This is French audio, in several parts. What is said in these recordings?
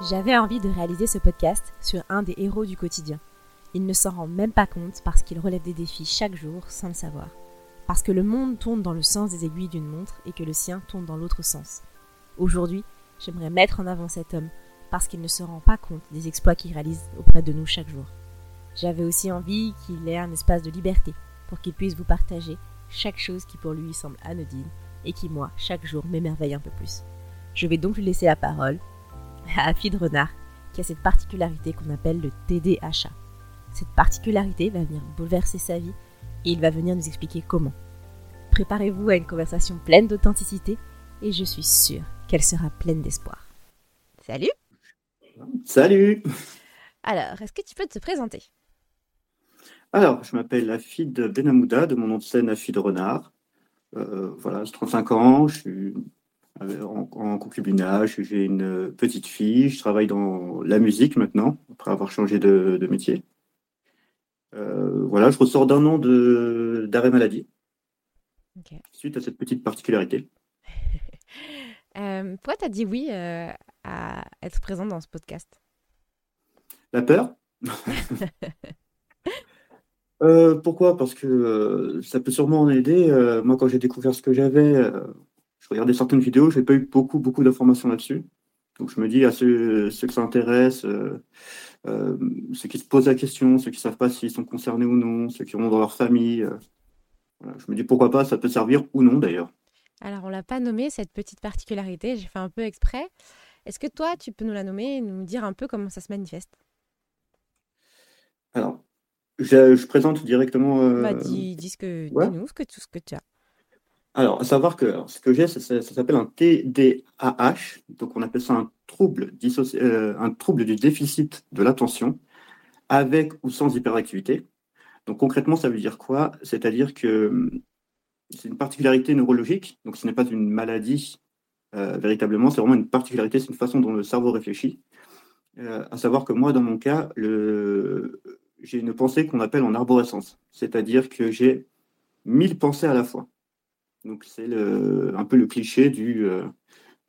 J'avais envie de réaliser ce podcast sur un des héros du quotidien. Il ne s'en rend même pas compte parce qu'il relève des défis chaque jour sans le savoir. Parce que le monde tourne dans le sens des aiguilles d'une montre et que le sien tourne dans l'autre sens. Aujourd'hui, j'aimerais mettre en avant cet homme parce qu'il ne se rend pas compte des exploits qu'il réalise auprès de nous chaque jour. J'avais aussi envie qu'il ait un espace de liberté pour qu'il puisse vous partager chaque chose qui pour lui semble anodine et qui moi, chaque jour, m'émerveille un peu plus. Je vais donc lui laisser la parole à Afid Renard, qui a cette particularité qu'on appelle le TDAH. Cette particularité va venir bouleverser sa vie et il va venir nous expliquer comment. Préparez-vous à une conversation pleine d'authenticité et je suis sûre qu'elle sera pleine d'espoir. Salut Salut Alors, est-ce que tu peux te présenter? Alors, je m'appelle Afid Benamouda, de mon nom de scène Afid Renard. Euh, voilà, j'ai 35 ans, je suis euh, en, concubinage. J'ai une petite fille. Je travaille dans la musique maintenant, après avoir changé de, métier. Euh, voilà, je ressors d'un an d'arrêt maladie. Suite à cette petite particularité. euh, pourquoi tu as dit oui euh, à être présent dans ce podcast? La peur Pourquoi? Parce que ça peut sûrement en aider. moi, quand j'ai découvert ce que j'avais, je regardais certaines vidéos, je n'ai pas eu beaucoup, beaucoup d'informations là-dessus. Donc je me dis à ceux, ceux que ça intéresse, euh, euh, ceux qui se posent la question, ceux qui ne savent pas s'ils sont concernés ou non, ceux qui ont dans leur famille, euh, je me dis pourquoi pas, ça peut servir ou non d'ailleurs. Alors on l'a pas nommé cette petite particularité, j'ai fait un peu exprès. Est-ce que toi tu peux nous la nommer et nous dire un peu comment ça se manifeste? Alors, je, présente directement. Bah, dis, dis ce que, dis-nous ce que, tout ce que tu as. Alors, à savoir que ce que j'ai, ça, s'appelle un TDAH, donc on appelle ça un trouble, euh, un trouble du déficit de l'attention, avec ou sans hyperactivité. Donc concrètement, ça veut dire quoi? C'est-à-dire que hum, c'est une particularité neurologique, donc ce n'est pas une maladie euh, véritablement, c'est vraiment une particularité, c'est une façon dont le cerveau réfléchit. Euh, à savoir que moi, dans mon cas, j'ai une pensée qu'on appelle en arborescence, c'est-à-dire que j'ai mille pensées à la fois. Donc c'est un peu le cliché euh,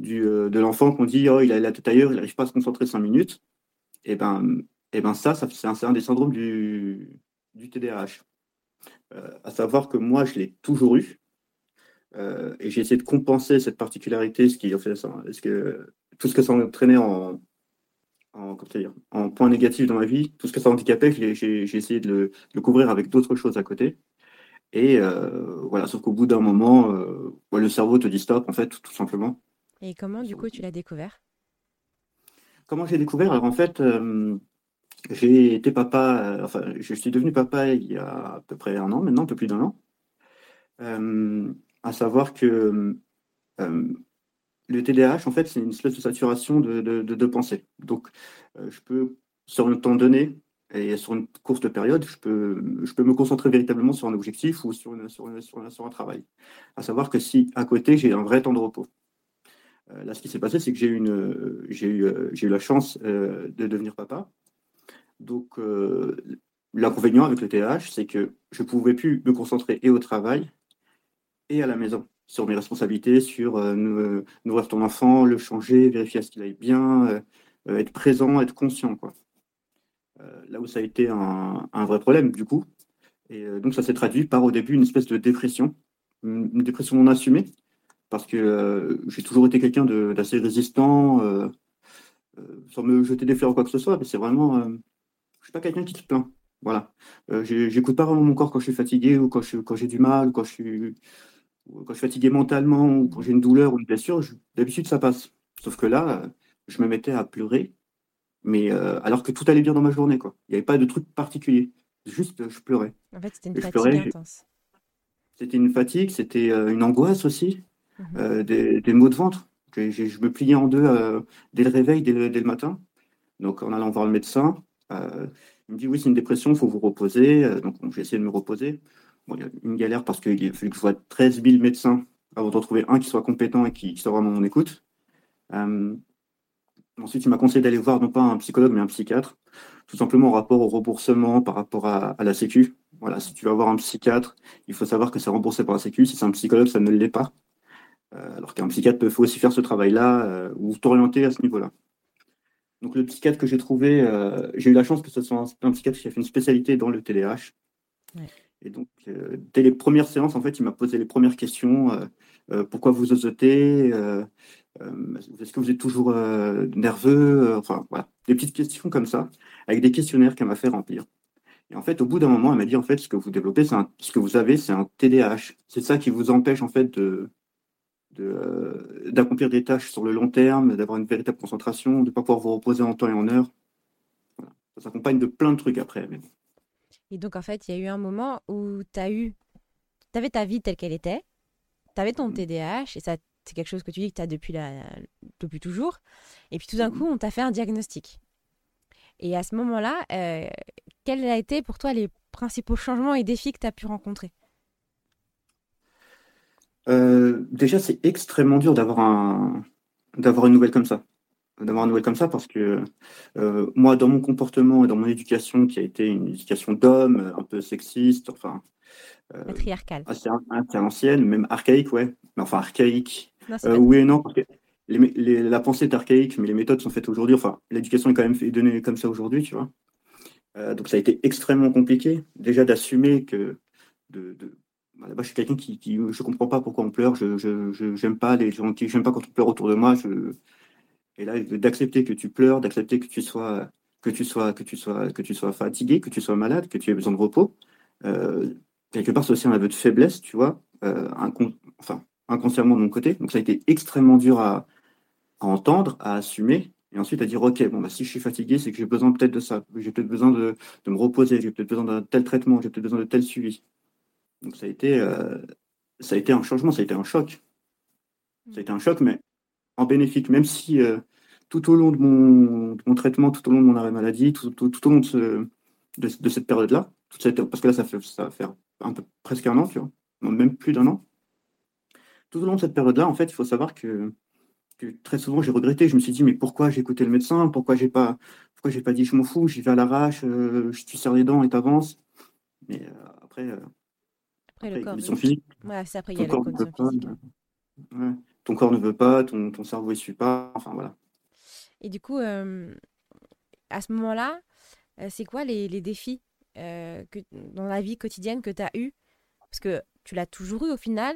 euh, de l'enfant qu'on dit oh il a la tête ailleurs, il n'arrive pas à se concentrer cinq minutes. Et eh ben, et eh ben ça, ça c'est un, des syndromes du, du TDAH. Euh, à savoir que moi je l'ai toujours eu. et j'ai essayé de compenser cette particularité, ce qui fait que tout ce que ça entraînait en, en point négatif dans ma vie, tout ce que ça handicapait, j'ai essayé de le couvrir avec d'autres choses à côté. Et euh, voilà, sauf qu'au bout d'un moment, euh, le cerveau te dit stop, en fait, tout, simplement. Et comment, du coup, tu l'as découvert? Comment j'ai découvert? Alors, en fait, euh, j'ai été papa, enfin, je suis devenu papa il y a à peu près un an, maintenant, un peu plus d'un an. à savoir que le TDAH, en fait, c'est une espèce de saturation de, de, de pensée. Donc, je peux, sur un temps donné, et sur une courte période, je peux, je peux me concentrer véritablement sur un objectif ou sur, sur, un travail. À savoir que si à côté, j'ai un vrai temps de repos. Euh, là, ce qui s'est passé, c'est que j'ai eu, eu, euh, eu la chance euh, de devenir papa. Donc, l'inconvénient avec le TH, c'est que je ne pouvais plus me concentrer et au travail et à la maison sur mes responsabilités, sur nourrir ton enfant, le changer, vérifier à ce qu'il aille bien, être présent, être conscient. Quoi. Euh, là où ça a été un, vrai problème, du coup. Et euh, donc, ça s'est traduit par au début une espèce de dépression, une, dépression non assumée, parce que euh, j'ai toujours été quelqu'un d'assez résistant, sans me jeter des fleurs ou quoi que ce soit, mais c'est vraiment. je ne suis pas quelqu'un qui se plaint. Voilà. J'écoute pas vraiment mon corps quand je suis fatigué ou quand j'ai du mal, quand je suis, quand je suis fatigué mentalement ou quand j'ai une douleur ou une blessure. D'habitude, ça passe. Sauf que là, je me mettais à pleurer mais euh, alors que tout allait bien dans ma journée, quoi. Il n'y avait pas de truc particulier. Juste, je pleurais. En fait, c'était une fatigue intense. C'était une fatigue, c'était euh, une angoisse aussi, mhm. euh, des, maux de ventre. Je, me pliais en deux dès le réveil, dès le, matin. Donc, en allant voir le médecin, il me dit oui, c'est une dépression, il faut vous reposer. donc, j'ai essayé de me reposer. Bon, il y a une galère parce qu'il a fallu que je vois 13 000 médecins avant de retrouver un qui soit compétent et qui, qui soit vraiment mon écoute. Ensuite, il m'a conseillé d'aller voir non pas un psychologue, mais un psychiatre, tout simplement en rapport au remboursement par rapport à, la Sécu. Voilà, si tu vas voir un psychiatre, il faut savoir que c'est remboursé par la Sécu. Si c'est un psychologue, ça ne l'est pas. Euh, alors qu'un psychiatre peut aussi faire ce travail-là euh, ou t'orienter à ce niveau-là. Donc le psychiatre que j'ai trouvé, euh, j'ai eu la chance que ce soit un, psychiatre qui a fait une spécialité dans le TDAH. Et donc, euh, dès les premières séances, en fait, il m'a posé les premières questions. pourquoi vous osotez Est-ce que vous êtes toujours nerveux Enfin, voilà, des petites questions comme ça, avec des questionnaires qu'elle m'a fait remplir. Et en fait, au bout d'un moment, elle m'a dit, en fait, ce que vous développez, ce que vous avez, c'est un TDAH. C'est ça qui vous empêche, en fait, de, euh, d'accomplir des tâches sur le long terme, d'avoir une véritable concentration, de ne pas pouvoir vous reposer en temps et en heure. Ça s'accompagne de plein de trucs après. Et donc, en fait, il y a eu un moment où tu as eu. Tu avais ta vie telle qu'elle était, tu avais ton TDAH, mm. et ça, c'est quelque chose que tu dis que tu as depuis, la, depuis toujours. Et puis tout d'un coup, on t'a fait un diagnostic. Et à ce moment-là, euh, quels ont été pour toi les principaux changements et défis que tu as pu rencontrer? Euh, déjà, c'est extrêmement dur d'avoir un, d'avoir une nouvelle comme ça. D'avoir une nouvelle comme ça parce que euh, moi, dans mon comportement et dans mon éducation, qui a été une éducation d'homme, un peu sexiste, enfin. Patriarcale. Assez, ancienne, même archaïque, ouais. Mais enfin, archaïque. Oui et non, parce que la pensée est archaïque, mais les méthodes sont faites aujourd'hui. Enfin, l'éducation est quand même donnée comme ça aujourd'hui, tu vois. donc, ça a été extrêmement compliqué, déjà d'assumer que de, bah, je suis quelqu'un qui, qui, je comprends pas pourquoi on pleure. Je, je, j'aime pas les gens qui, j'aime pas quand on pleure autour de moi. Je, et là, d'accepter que tu pleures, d'accepter que tu sois, que tu sois, que tu sois, que tu sois fatigué, que tu sois malade, que tu aies besoin de repos. Euh, quelque part, c'est aussi un aveu de faiblesse, tu vois, euh, enfin, inconsciemment de mon côté. Donc, ça a été extrêmement dur à, entendre, à assumer. Et ensuite à dire, OK, bon, bah, si je suis fatigué, c'est que j'ai besoin peut-être de ça. J'ai peut-être besoin de, de me reposer, j'ai peut-être besoin d'un tel traitement, j'ai peut-être besoin de tel suivi. Donc ça a été, euh, ça a été un changement, ça a été un choc. Ça a été un choc, mais en bénéfique, même si euh, tout au long de mon, traitement, tout au long de mon arrêt maladie, tout, au long de, cette période-là, parce que là, ça, fait, ça un peu, presque un an, tu vois, même plus d'un an. Tout au long de cette période-là, en fait, il faut savoir que, très souvent, j'ai regretté. Je me suis dit, mais pourquoi j'ai écouté le médecin? Pourquoi j'ai pas, pourquoi j'ai pas dit, je m'en fous, j'y vais à l'arrache, euh, je suis serre les dents et t'avances. Mais après, après, le corps. Ouais, c'est après, il y a physique. Ouais. Ton corps ne veut pas, ton, ton cerveau ne suit pas. Enfin, voilà. Et du coup, euh, à ce moment-là, euh, c'est quoi les, les défis euh, que, dans la vie quotidienne que tu as eu? Parce que tu l'as toujours eu au final.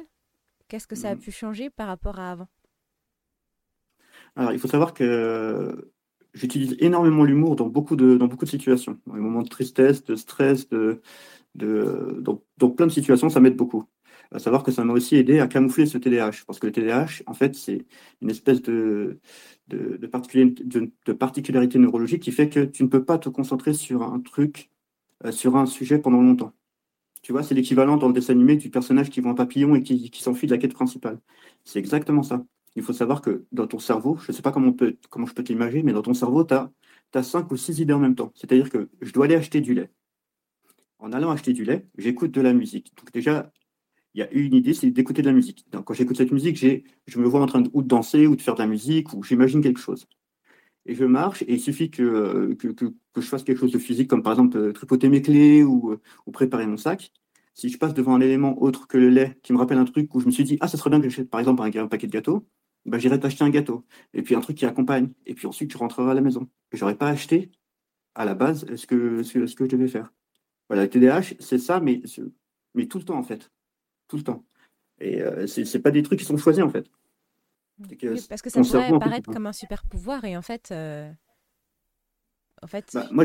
Qu'est-ce que ça a mm. pu changer par rapport à avant? Alors, il faut savoir que j'utilise énormément l'humour dans beaucoup de, dans beaucoup de situations. Dans les moments de tristesse, de stress, de, de, donc, plein de situations, ça m'aide beaucoup. À savoir que ça m'a aussi aidé à camoufler ce TDAH, parce que le TDAH, en fait, c'est une espèce de, de, de, particularité neurologique qui fait que tu ne peux pas te concentrer sur un truc, euh, sur un sujet pendant longtemps. Tu vois, c'est l'équivalent dans le dessin animé du personnage qui voit un papillon et qui, s'enfuit de la quête principale. C'est exactement ça. Il faut savoir que dans ton cerveau, je ne sais pas comment, je peux t'imaginer, mais dans ton cerveau, tu as, as cinq ou six idées en même temps. C'est-à-dire que je dois aller acheter du lait en allant acheter du lait, j'écoute de la musique. Donc déjà, il y a une idée, c'est d'écouter de la musique. Donc quand j'écoute cette musique, je me vois en train de, ou de danser ou de faire de la musique ou j'imagine quelque chose. Et je marche et il suffit que, que, que, je fasse quelque chose de physique, comme par exemple euh, tripoter mes clés ou, euh, ou, préparer mon sac. Si je passe devant un élément autre que le lait qui me rappelle un truc où je me suis dit, ah, ça serait bien que j'achète par exemple un, paquet de gâteaux, ben, j'irai t'acheter un gâteau. Et puis un truc qui accompagne. Et puis ensuite, je rentrerai à la maison. Je n'aurais pas acheté à la base ce que, ce que je devais faire. Voilà, le TDAH, c'est ça, mais, mais tout le temps, en fait. Tout le temps. Et euh, ce n'est pas des trucs qui sont choisis, en fait. Parce que ça pourrait apparaître comme un super pouvoir, et en fait. Euh, en fait... Bah, moi,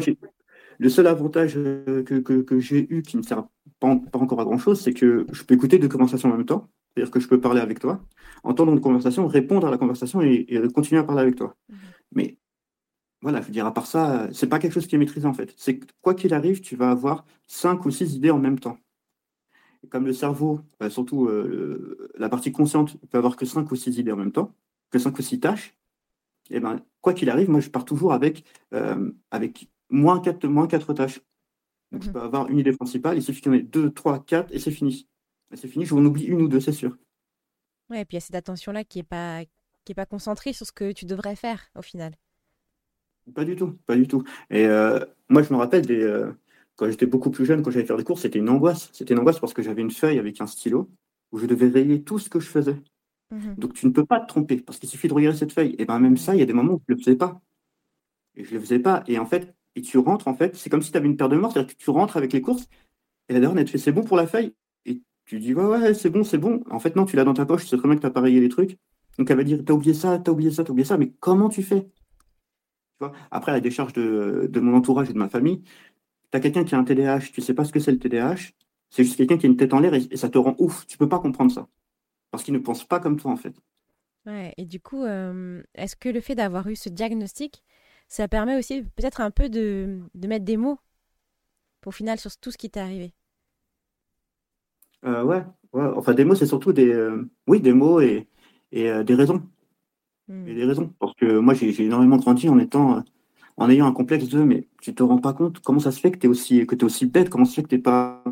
le seul avantage euh, que, que, j'ai eu qui ne sert pas, pas encore à grand-chose, c'est que je peux écouter deux conversations en même temps. C'est-à-dire que je peux parler avec toi, entendre une conversation, répondre à la conversation et, continuer à parler avec toi. Mmh mais voilà, je veux dire, à part ça, c'est pas quelque chose qui est maîtrisé en fait. C'est quoi qu'il arrive, tu vas avoir cinq ou six idées en même temps. Comme le cerveau, bah, surtout euh, la partie consciente, peut avoir que cinq ou six idées en même temps, que cinq ou six tâches, et eh ben, quoi qu'il arrive, moi je pars toujours avec, euh, avec moins quatre, moins quatre tâches. Donc je mhm. peux avoir une idée principale, il suffit qu'il y en ait deux, trois, quatre, et c'est fini. c'est fini, je vous en oublie une ou deux, c'est sûr. Ouais, et puis il y a cette attention-là qui n'est pas, qui est pas concentrée sur ce que tu devrais faire au final. Pas du tout, pas du tout. Et euh, moi, je me rappelle des, euh, quand j'étais beaucoup plus jeune, quand j'allais faire des cours, c'était une angoisse. C'était une angoisse parce que j'avais une feuille avec un stylo où je devais rayer tout ce que je faisais. Mhm. Donc tu ne peux pas te tromper parce qu'il suffit de regarder cette feuille. Et bien même ça, il y a des moments où je ne le faisais pas. Et je ne les faisais pas. Et en fait, et tu rentres, en fait, c'est comme si tu avais une paire de morts, c'est-à-dire que tu rentres avec les courses, et la dernière, elle te fait c'est bon pour la feuille. Et tu dis ouais, ouais, c'est bon, c'est bon. En fait, non, tu l'as dans ta poche, tu sais très bien que tu as pareillé les trucs. Donc elle va dire t'as oublié ça, t'as oublié ça, t'as oublié ça, mais comment tu fais? Tu vois? Après, la décharge de, de, mon entourage et de ma famille, quelqu'un qui a un TDAH, tu sais pas ce que c'est le TDAH, c'est juste quelqu'un qui a une tête en l'air et, ça te rend ouf. Tu peux pas comprendre ça. Parce qu'il ne pense pas comme toi, en fait. Ouais, et du coup, euh, est-ce que le fait d'avoir eu ce diagnostic, ça permet aussi peut-être un peu de, de, mettre des mots au final sur tout ce qui t'est arrivé? Euh, ouais, ouais, enfin des mots, c'est surtout des, euh, oui, des mots et, et des raisons. Hmm. Et des raisons. Parce que moi, j'ai énormément grandi en étant, en ayant un complexe de, mais tu te rends pas compte comment ça se fait que tu es aussi, que es aussi bête, comment ça se fait que t'es pas.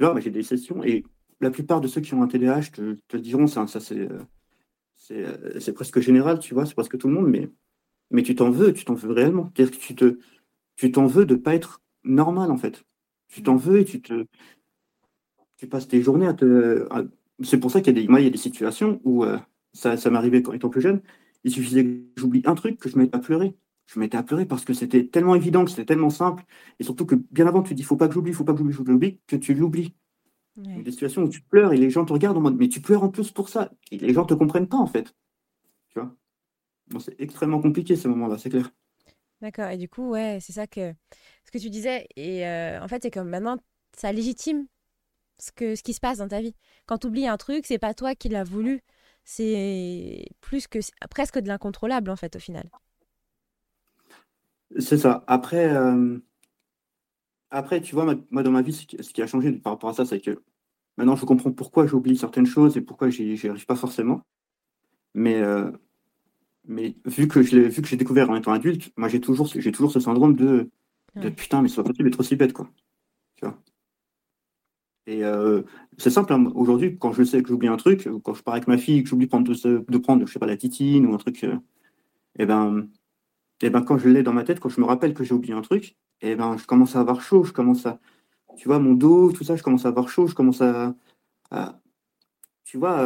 Là, j'ai des sessions et la plupart de ceux qui ont un TDAH te, diront, ça, ça c'est euh, c'est presque général, tu vois, c'est presque tout le monde, mais, mais tu t'en veux, tu t'en veux réellement. Que tu te, tu t'en veux de pas être normal, en fait. Tu t'en veux et tu te, tu passes tes journées à te. C'est pour ça qu'il y a des, moi, il y a des situations où euh, ça, ça m'arrivait quand étant plus jeune. Il suffisait que j'oublie un truc que je m'étais à pleurer. Je m'étais à pleurer parce que c'était tellement évident, que c'était tellement simple, et surtout que bien avant tu dis faut pas que j'oublie, faut pas que j'oublie, faut que j'oublie, que tu l'oublies. Des situations où tu pleures et les gens te regardent en mode mais tu pleures en plus pour ça. Et les gens te comprennent pas en fait. Tu vois? C'est extrêmement compliqué ces moments-là, c'est clair. D'accord. Et du coup, ouais, c'est ça que ce que tu disais. Et euh, en fait, c'est comme maintenant, ça légitime ce, que, ce qui se passe dans ta vie. Quand tu oublies un truc, c'est pas toi qui l'as voulu. C'est plus que presque de l'incontrôlable en fait au final. C'est ça. Après, euh, après, tu vois, moi, dans ma vie, ce qui a changé par rapport à ça, c'est que maintenant, je comprends pourquoi j'oublie certaines choses et pourquoi j'y arrive pas forcément. Mais, euh, mais vu que je vu que j'ai découvert en étant adulte, moi, j'ai toujours, j'ai toujours ce syndrome de, de putain, mais c'est pas possible d'être aussi bête, quoi. Tu vois. Et euh, c'est simple, hein. aujourd'hui, quand je sais que j'oublie un truc, quand je pars avec ma fille, que j'oublie de, de, prendre, je sais pas, la titine ou un truc, et ben, et ben, quand je l'ai dans ma tête, quand je me rappelle que j'ai oublié un truc, et eh ben, je commence à avoir chaud, je commence à, tu vois, mon dos, tout ça, je commence à avoir chaud, je commence à, tu vois,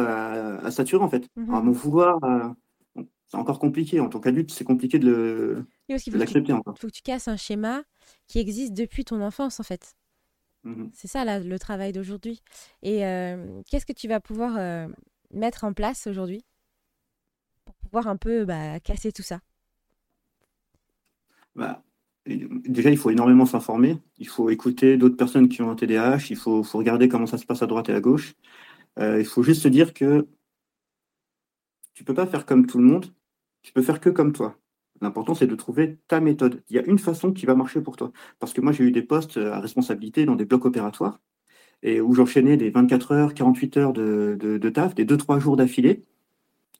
à, saturer en fait, mhm. à m'en vouloir. C'est encore compliqué. En tant qu'adulte, c'est compliqué de l'accepter encore. Il faut que tu casses un schéma qui existe depuis ton enfance en fait. Mhm. C'est ça là, le travail d'aujourd'hui. Et euh, qu'est-ce que tu vas pouvoir euh, mettre en place aujourd'hui pour pouvoir un peu bah, casser tout ça? Bah, déjà, il faut énormément s'informer. Il faut écouter d'autres personnes qui ont un TDAH. Il faut, regarder comment ça se passe à droite et à gauche. Euh, il faut juste se dire que tu peux pas faire comme tout le monde. Tu peux faire que comme toi. L'important, c'est de trouver ta méthode. Il y a une façon qui va marcher pour toi. Parce que moi, j'ai eu des postes à responsabilité dans des blocs opératoires et où j'enchaînais des 24 heures, 48 heures de taf, des 2-3 jours d'affilée.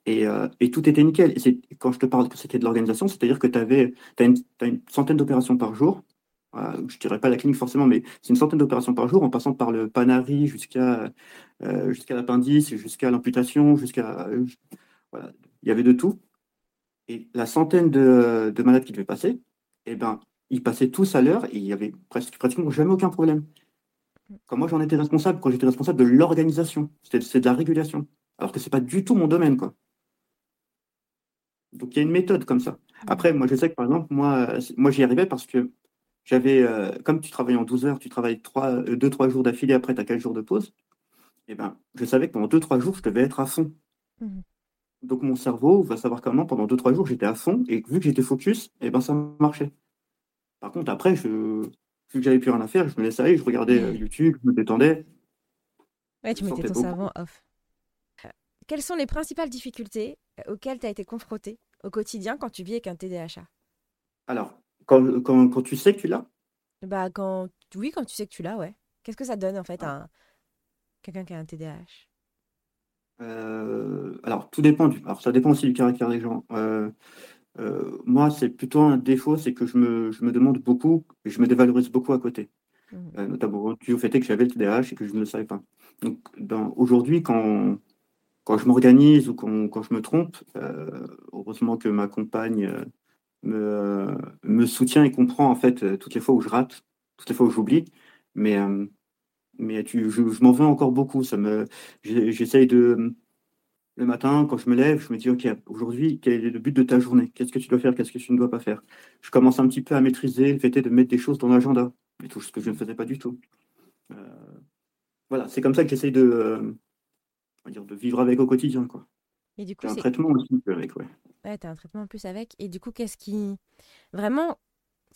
Euh, et, tout était nickel. Et quand je te parle que c'était de l'organisation, c'est-à-dire que tu avais as une, centaine d'opérations par jour. je ne dirais pas la clinique forcément, mais c'est une centaine d'opérations par jour, en passant par le panari jusqu'à euh, jusqu'à l'appendice, jusqu'à l'amputation, jusqu'à. voilà. Il y avait de tout. Et la centaine de, de malades qui devaient passer, eh ben, ils passaient tous à l'heure et il y avait presque, pratiquement jamais aucun problème. Quand moi j'en étais responsable, quand j'étais responsable de l'organisation, c'est de la régulation. Alors que ce n'est pas du tout mon domaine, quoi. Donc il y a une méthode comme ça. Après, moi je sais que par exemple, moi, moi j'y arrivais parce que j'avais, euh, comme tu travailles en 12 heures, tu travailles 2-3 euh, jours d'affilée, après tu as 4 jours de pause, et eh ben, je savais que pendant 2-3 jours, je devais être à fond. Mmh. Donc mon cerveau va savoir comment pendant 2-3 jours j'étais à fond, et vu que j'étais focus, et eh ben, ça marchait. Par contre, après, je, vu que j'avais plus rien à faire, je me laissais aller, je regardais euh, YouTube, je me détendais. Ouais, tu mettais ton cerveau off. Quelles sont les principales difficultés auxquelles tu as été confronté au quotidien quand tu vis avec un TDAH Alors, quand, quand, tu sais que tu l'as? Bah, quand... Oui, quand tu sais que tu l'as, ouais. Qu'est-ce que ça donne en fait à quelqu'un qui a un TDAH euh, Alors, tout dépend. Du... Alors, ça dépend aussi du caractère des gens. Euh, moi, c'est plutôt un défaut, c'est que je me, je me, demande beaucoup et je me dévalorise beaucoup à côté. Mmh. notamment du fait que j'avais le TDAH et que je ne le savais pas. Donc, aujourd'hui, quand, quand je m'organise ou quand, je me trompe, euh, heureusement que ma compagne euh, me, me, soutient et comprend en fait euh, toutes les fois où je rate, toutes les fois où j'oublie. Mais, mais tu, je, m'en veux encore beaucoup. Ça me, j'essaye de, Le matin, quand je me lève, je me dis, OK, aujourd'hui, quel est le but de ta journée? Qu'est-ce que tu dois faire? Qu'est-ce que tu ne dois pas faire? Je commence un petit peu à maîtriser le fait de mettre des choses dans l'agenda, mais tout ce que je ne faisais pas du tout. Euh, voilà, c'est comme ça que j'essaye de, euh, dire, de vivre avec au quotidien. Quoi. Et du coup, un traitement aussi avec, ouais. Ouais, tu as un traitement en plus avec. Et du coup, qu'est-ce qui. Vraiment,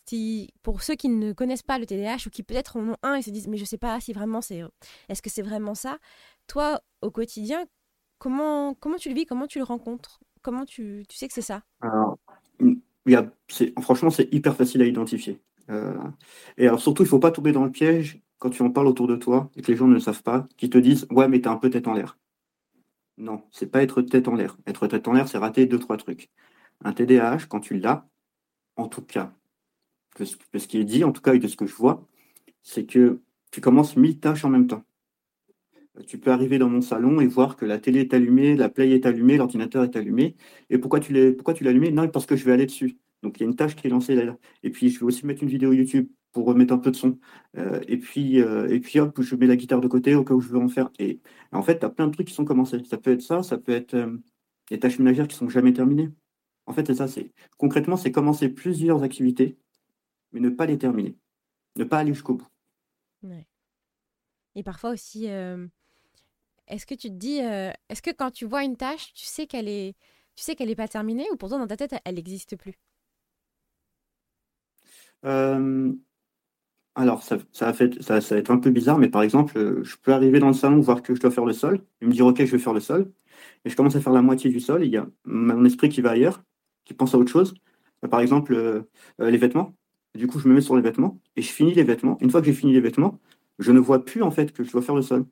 si, pour ceux qui ne connaissent pas le TDAH ou qui peut-être en ont un et se disent mais je sais pas si vraiment c'est est-ce que c'est vraiment ça toi au quotidien comment comment tu le vis comment tu le rencontres comment tu, tu sais que c'est ça? Alors, y a, franchement c'est hyper facile à identifier euh, et alors surtout il faut pas tomber dans le piège quand tu en parles autour de toi et que les gens ne le savent pas qui te disent ouais mais t'es un peu tête en l'air non c'est pas être tête en l'air être tête en l'air c'est rater deux trois trucs un TDAH quand tu l'as en tout cas ce qui est dit, en tout cas, et de ce que je vois, c'est que tu commences mille tâches en même temps. Tu peux arriver dans mon salon et voir que la télé est allumée, la play est allumée, l'ordinateur est allumé. Et pourquoi tu l'as allumé? Non, parce que je vais aller dessus. Donc il y a une tâche qui est lancée là. Et puis je vais aussi mettre une vidéo YouTube pour remettre un peu de son. Euh, et, puis, euh, et puis hop, je mets la guitare de côté au cas où je veux en faire. Et en fait, tu as plein de trucs qui sont commencés. Ça peut être ça, ça peut être euh, les tâches ménagères qui sont jamais terminées. En fait, c'est ça. C'est concrètement, c'est commencer plusieurs activités mais ne pas les terminer, ne pas aller jusqu'au bout. Et parfois aussi, euh, est-ce que tu te dis, est-ce que quand tu vois une tâche, tu sais qu'elle est, tu sais qu'elle n'est pas terminée ou pourtant dans ta tête, elle n'existe plus? Alors, ça, va être un peu bizarre, mais par exemple, je peux arriver dans le salon, voir que je dois faire le sol, et me dire, OK, je vais faire le sol, et je commence à faire la moitié du sol, et il y a mon esprit qui va ailleurs, qui pense à autre chose. Par exemple, les vêtements. Du coup, je me mets sur les vêtements et je finis les vêtements. Une fois que j'ai fini les vêtements, je ne vois plus en fait que je dois faire le sol.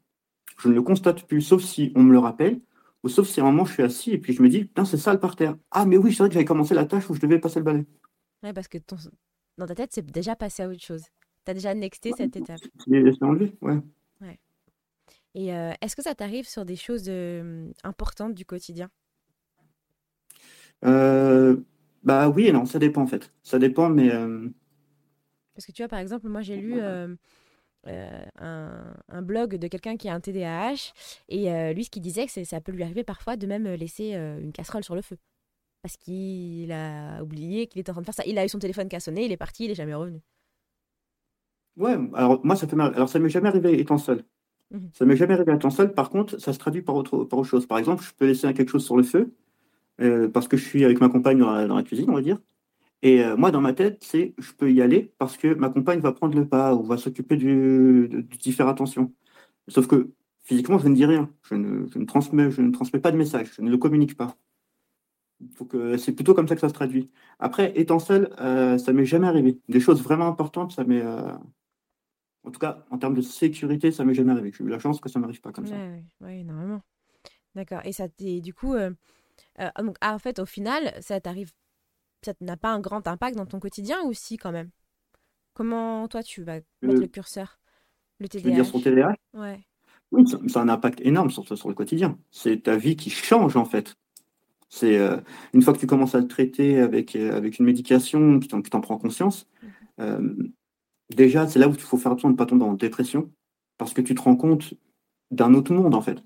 Je ne le constate plus, sauf si on me le rappelle, ou sauf si à un moment je suis assis et puis je me dis, putain, c'est sale par terre. Ah, mais oui, c'est vrai que j'avais commencé la tâche où je devais passer le balai. Ouais, parce que dans ta tête, c'est déjà passé à autre chose. Tu as déjà nexté cette étape? C'est enlevé, ouais. ouais. Et euh, est-ce que ça t'arrive sur des choses euh, importantes du quotidien? Euh, Bah oui et non, ça dépend en fait. Ça dépend, mais parce que tu vois, par exemple, moi j'ai lu euh, un, blog de quelqu'un qui a un TDAH et euh, lui, ce qu'il disait, c'est que ça peut lui arriver parfois de même laisser une casserole sur le feu. Parce qu'il a oublié qu'il était en train de faire ça. Il a eu son téléphone qui a sonné, il est parti, il est jamais revenu. Ouais, alors moi, ça peut alors ça m'est jamais arrivé étant seul. Mmh ça m'est jamais arrivé étant seul. Par contre, ça se traduit par autre, par autre chose. Par exemple, je peux laisser quelque chose sur le feu parce que je suis avec ma compagne dans la cuisine, on va dire. Et euh, moi, dans ma tête, c'est je peux y aller parce que ma compagne va prendre le pas ou va s'occuper du, d'y faire attention. Sauf que physiquement, je ne dis rien. Je ne, je ne, transmets, je ne transmets pas de message. Je ne le communique pas. Donc, c'est plutôt comme ça que ça se traduit. Après, étant seul, euh, ça m'est jamais arrivé. Des choses vraiment importantes, ça m'est. Euh, en tout cas, en termes de sécurité, ça m'est jamais arrivé. J'ai eu la chance que ça m'arrive pas comme ça. Oui, ouais, normalement. D'accord. Et ça, du coup, donc, ah, en fait, au final, ça t'arrive ça n'a pas un grand impact dans ton quotidien ou si quand même? Comment toi tu vas mettre le curseur? Le TDAH veux dire sur TDAH Ouais. Oui, ça, a un impact énorme sur, sur le quotidien. C'est ta vie qui change en fait. C'est euh, une fois que tu commences à le traiter avec, euh, avec une médication, que tu en prends conscience, euh, déjà c'est là où il faut faire attention de ne pas tomber en dépression parce que tu te rends compte d'un autre monde en fait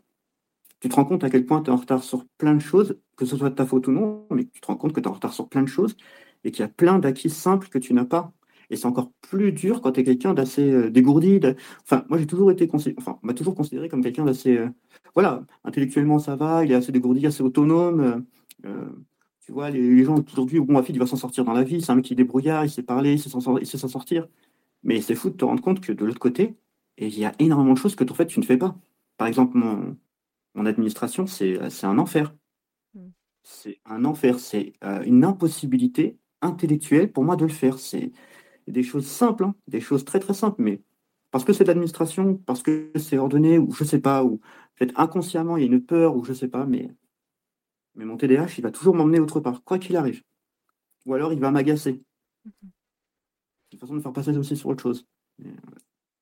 tu te rends compte à quel point tu es en retard sur plein de choses, que ce soit de ta faute ou non, mais tu te rends compte que tu es en retard sur plein de choses et qu'il y a plein d'acquis simples que tu n'as pas. Et c'est encore plus dur quand tu es quelqu'un d'assez euh, dégourdi. Enfin, moi, j'ai toujours été enfin, on m'a toujours considéré comme quelqu'un d'assez. Euh, voilà, intellectuellement, ça va, il est assez dégourdi, assez autonome. Euh, tu vois, les, gens aujourd'hui, bon, ma fille, il va s'en sortir dans la vie, c'est un mec qui est débrouillard, il sait parler, il sait s'en sortir. Mais c'est fou de te rendre compte que de l'autre côté, il y a énormément de choses que en fait, tu ne fais pas. Par exemple, mon, mon administration, c'est un enfer. Hmm. C'est un enfer, c'est euh, une impossibilité intellectuelle pour moi de le faire. C'est des choses simples, hein, des choses très très simples, mais parce que c'est de l'administration, parce que c'est ordonné, ou je sais pas, ou peut-être inconsciemment il y a une peur, ou je sais pas, mais, mais mon TDAH, il va toujours m'emmener autre part, quoi qu'il arrive. Ou alors il va m'agacer. Hmm. Une façon de faire passer aussi sur autre chose.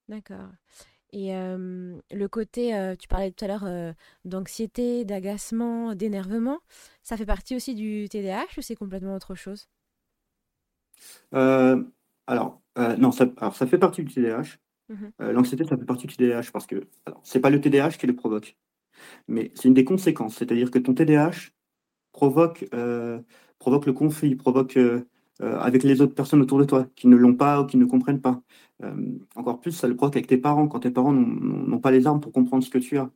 D'accord. Et le côté, tu parlais tout à l'heure d'anxiété, d'agacement, d'énervement, ça fait partie aussi du TDAH ou c'est complètement autre chose? Alors, non, ça, alors ça fait partie du TDAH. Mmh L'anxiété, ça fait partie du TDAH parce que c'est pas le TDAH qui le provoque. mais c'est une des conséquences. C'est-à-dire que ton TDAH provoque, euh, provoque le conflit, provoque euh, euh, avec les autres personnes autour de toi qui ne l'ont pas ou qui ne comprennent pas. encore plus, ça le provoque avec tes parents, quand tes parents n'ont pas les armes pour comprendre ce que tu as.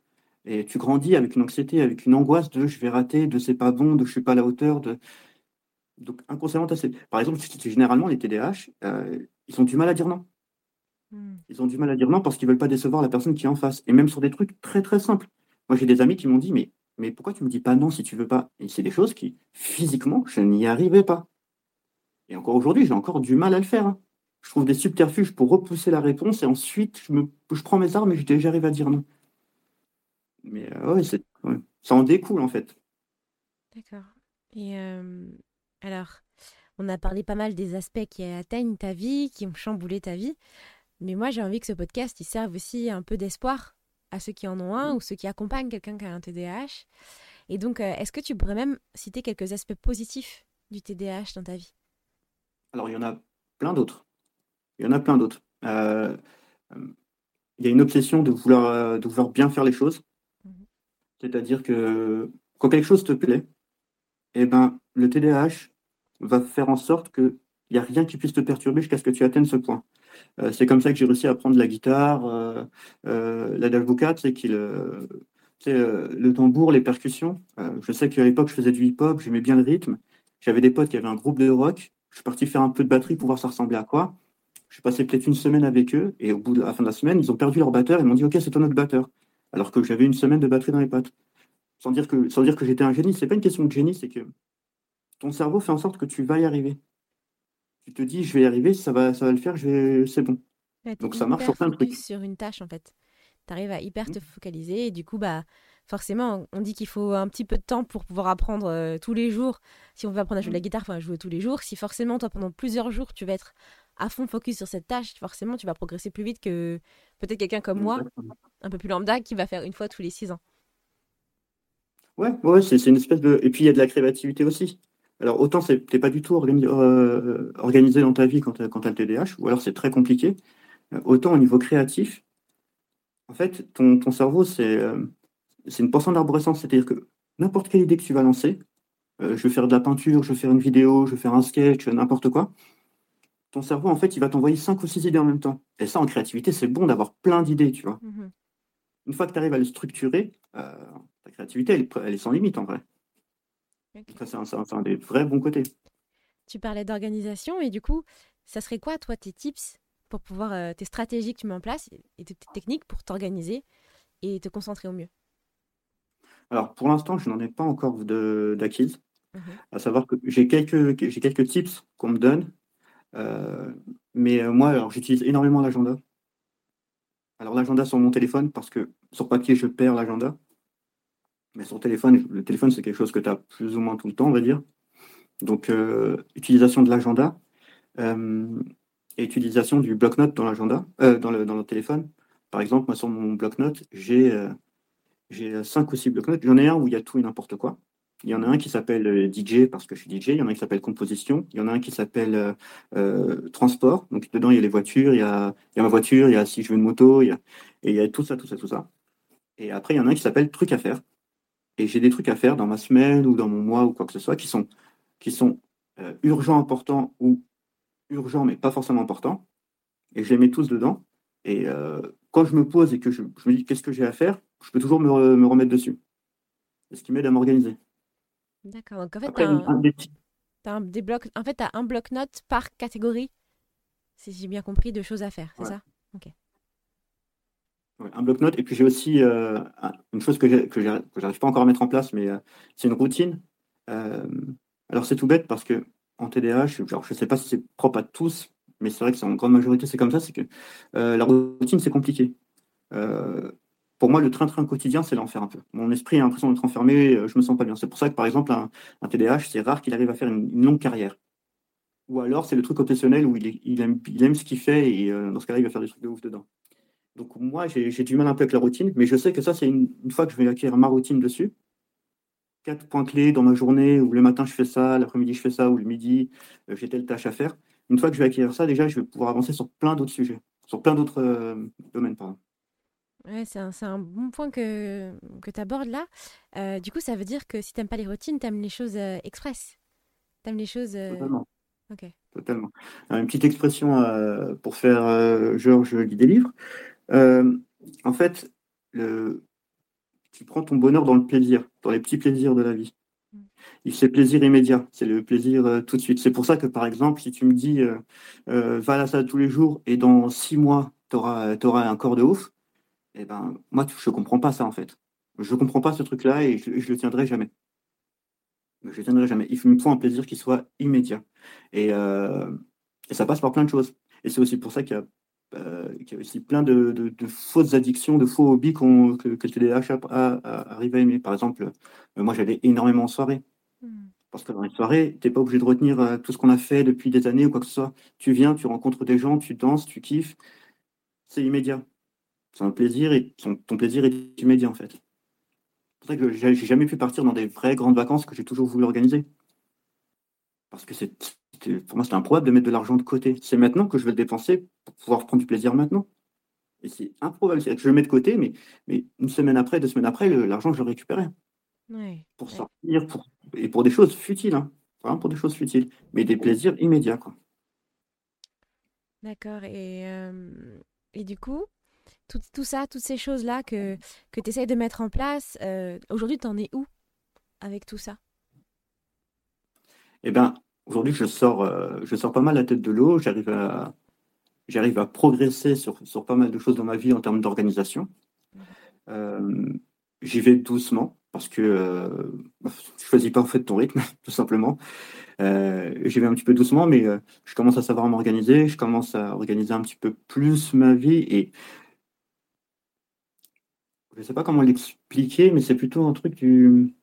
Et tu grandis avec une anxiété, avec une angoisse de je vais rater, de c'est pas bon, de je suis pas à la hauteur. De... Donc inconsciemment, par exemple, généralement les TDAH, ils ont du mal à dire non. Hmm. Ils ont du mal à dire non parce qu'ils veulent pas décevoir la personne qui est en face. Et même sur des trucs très très simples. Moi, j'ai des amis qui m'ont dit, mais, mais pourquoi tu me dis pas non si tu veux pas? Et c'est des choses qui, physiquement, je n'y arrivais pas. Et encore aujourd'hui, j'ai encore du mal à le faire. Hein. Je trouve des subterfuges pour repousser la réponse et ensuite, je, me, je prends mes armes et j'arrive à dire non. Mais euh, ouais, ça en découle en fait. D'accord. Et euh, alors, on a parlé pas mal des aspects qui atteignent ta vie, qui ont chamboulé ta vie. Mais moi, j'ai envie que ce podcast, il serve aussi un peu d'espoir à ceux qui en ont un ou ceux qui accompagnent quelqu'un qui a un TDAH. Et donc, euh, est-ce que tu pourrais même citer quelques aspects positifs du TDAH dans ta vie? Alors, il y en a plein d'autres. Il y en a plein d'autres. Euh, il y a une obsession de vouloir, euh, de vouloir bien faire les choses. Mhm. C'est-à-dire que quand quelque chose te plaît, eh ben, le TDAH va faire en sorte qu'il n'y a rien qui puisse te perturber jusqu'à ce que tu atteignes ce point. Euh, c'est comme ça que j'ai réussi à apprendre la guitare, euh, euh, la vocal, c'est qu'il le tambour, les percussions. je sais qu'à l'époque, je faisais du hip-hop, j'aimais bien le rythme. J'avais des potes qui avaient un groupe de rock. Je suis parti faire un peu de batterie pour voir ça ressemblait à quoi. Je suis passé peut-être une semaine avec eux et au bout de la fin de la semaine, ils ont perdu leur batteur et m'ont dit Ok, c'est ton autre batteur. Alors que j'avais une semaine de batterie dans les pattes. Sans dire que, sans dire que j'étais un génie. C'est pas une question de génie, c'est que ton cerveau fait en sorte que tu vas y arriver tu te dis, je vais y arriver, ça va, ça va le faire, c'est bon. Donc ça marche sur plein de trucs. Sur une tâche, en fait. Tu arrives à hyper te mmh. focaliser et du coup, bah, forcément, on dit qu'il faut un petit peu de temps pour pouvoir apprendre euh, tous les jours. Si on veut apprendre à jouer de la mmh. guitare, il faut jouer tous les jours. Si forcément, toi, pendant plusieurs jours, tu vas être à fond focus sur cette tâche, forcément, tu vas progresser plus vite que peut-être quelqu'un comme moi, un peu plus lambda, qui va faire une fois tous les six ans. Ouais, ouais, c'est une espèce de. Et puis il y a de la créativité aussi. Alors, autant tu n'es pas du tout euh, organisé dans ta vie quand tu as, le TDAH, ou alors c'est très compliqué. Euh, autant au niveau créatif, en fait, ton, cerveau, euh, c'est une portion d'arborescence. C'est-à-dire que n'importe quelle idée que tu vas lancer, je vais faire de la peinture, je vais faire une vidéo, je vais faire un sketch, n'importe quoi, ton cerveau, en fait, il va t'envoyer cinq ou six idées en même temps. Et ça, en créativité, c'est bon d'avoir plein d'idées, tu vois. Mmh Une fois que tu arrives à le structurer, ta créativité, elle est sans limite en vrai c'est un, des vrais bons côtés. Tu parlais d'organisation et du coup, ça serait quoi, toi, tes tips pour pouvoir, euh, tes stratégies que tu mets en place et tes techniques pour t'organiser et te concentrer au mieux? Alors, pour l'instant, je n'en ai pas encore d'acquise. Mmh à savoir que j'ai quelques, quelques tips qu'on me donne. Euh, mais euh, moi, j'utilise énormément l'agenda. Alors, l'agenda sur mon téléphone, parce que sur papier, je perds l'agenda. Mais sur téléphone, le téléphone, c'est quelque chose que tu as plus ou moins tout le temps, on va dire. Donc, euh, utilisation de l'agenda euh, et utilisation du bloc-notes dans l'agenda, euh, dans, le, dans le téléphone. Par exemple, moi, sur mon bloc-notes, j'ai j'ai cinq ou six bloc-notes. J'en ai un où il y a tout et n'importe quoi. Il y en a un qui s'appelle DJ parce que je suis DJ. Il y en a un qui s'appelle composition. Il y en a un qui s'appelle transport. Donc dedans, il y a les voitures, il y a, il y a ma voiture, il y a si je veux une moto, il y a, et il y a tout ça, tout ça, tout ça. Et après, il y en a un qui s'appelle truc à faire et j'ai des trucs à faire dans ma semaine ou dans mon mois ou quoi que ce soit qui sont, qui sont euh, urgents, importants ou urgents mais pas forcément importants. Et je les mets tous dedans. Et euh, quand je me pose et que je, me dis qu'est-ce que j'ai à faire, je peux toujours me, me remettre dessus. C'est ce qui m'aide à m'organiser. D'accord. Donc en fait, tu as, un, des blocs, en fait, as un bloc-notes par catégorie, si j'ai bien compris, de choses à faire, c'est ça? Ok un bloc-notes. Et puis j'ai aussi euh, une chose que je n'arrive pas encore à mettre en place, mais euh, c'est une routine. Euh, alors c'est tout bête parce que en TDAH, je ne sais pas si c'est propre à tous, mais c'est vrai que c'est en grande majorité c'est comme ça, c'est que la routine c'est compliqué. Pour moi, le train-train quotidien, c'est l'enfer un peu. Mon esprit a l'impression d'être enfermé, je me sens pas bien. C'est pour ça que par exemple, un, TDAH, c'est rare qu'il arrive à faire une, longue carrière. Ou alors c'est le truc obsessionnel où il, aime, ce qu'il fait et dans ce cas-là, il va faire des trucs de ouf dedans. Donc moi, j'ai du mal un peu avec la routine, mais je sais que ça, c'est une, fois que je vais acquérir ma routine dessus. Quatre points clés dans ma journée, où le matin je fais ça, l'après-midi je fais ça, ou le midi euh, j'ai telle tâche à faire. Une fois que je vais acquérir ça, déjà, je vais pouvoir avancer sur plein d'autres sujets, sur plein d'autres euh, domaines. Pardon. Ouais, c'est un, un, bon point que, que tu abordes là. Euh, du coup, ça veut dire que si tu n'aimes pas les routines, tu aimes les choses euh, express. Tu aimes les choses. Euh... Totalement. Ok. Totalement. une petite expression pour faire Georges lis des livres. en fait, le... tu prends ton bonheur dans le plaisir, dans les petits plaisirs de la vie. Mm. Il c'est plaisir immédiat, c'est le plaisir tout de suite. C'est pour ça que, par exemple, si tu me dis va à la salle tous les jours et dans six mois, tu auras, auras, un corps de ouf, eh ben, moi, je ne comprends pas ça, en fait. Je ne comprends pas ce truc-là et je ne le tiendrai jamais. Je le tiendrai jamais. Il me faut un plaisir qui soit immédiat. Euh, et, ça passe par plein de choses. Et c'est aussi pour ça qu'il y, euh, y, a aussi plein de, de, fausses addictions, de faux hobbies que, que le TDAH arrive à aimer. Par exemple, euh, moi, j'allais énormément en soirée. Hmm. Parce que dans les soirées, tu n'es pas obligé de retenir tout ce qu'on a fait depuis des années ou quoi que ce soit. Tu viens, tu rencontres des gens, tu danses, tu kiffes. C'est immédiat. C'est un plaisir et ton, plaisir est immédiat en fait. C'est pour ça que j'ai jamais pu partir dans des vraies grandes vacances que j'ai toujours voulu organiser. Parce que c'est, pour moi, c'est improbable de mettre de l'argent de côté. C'est maintenant que je vais le dépenser pour pouvoir prendre du plaisir maintenant. Et c'est improbable. C'est que je le mets de côté, mais, mais une semaine après, deux semaines après, l'argent, je le récupérais. pour sortir, pour, et pour des choses futiles. Hein. Vraiment pour des choses futiles. Mais des plaisirs immédiats. Quoi. D'accord. Et, euh, et du coup, tout, tout ça, toutes ces choses-là que, que tu essayes de mettre en place, euh, aujourd'hui, tu en es où avec tout ça? Eh bien, aujourd'hui, je sors, euh, je sors pas mal la tête de l'eau. J'arrive à, j'arrive à progresser sur, sur pas mal de choses dans ma vie en termes d'organisation. Euh, j'y vais doucement parce que je choisis pas en fait ton rythme, tout simplement. j'y vais un petit peu doucement, mais je commence à savoir m'organiser. Je commence à organiser un petit peu plus ma vie et je ne sais pas comment l'expliquer, mais c'est plutôt un truc du.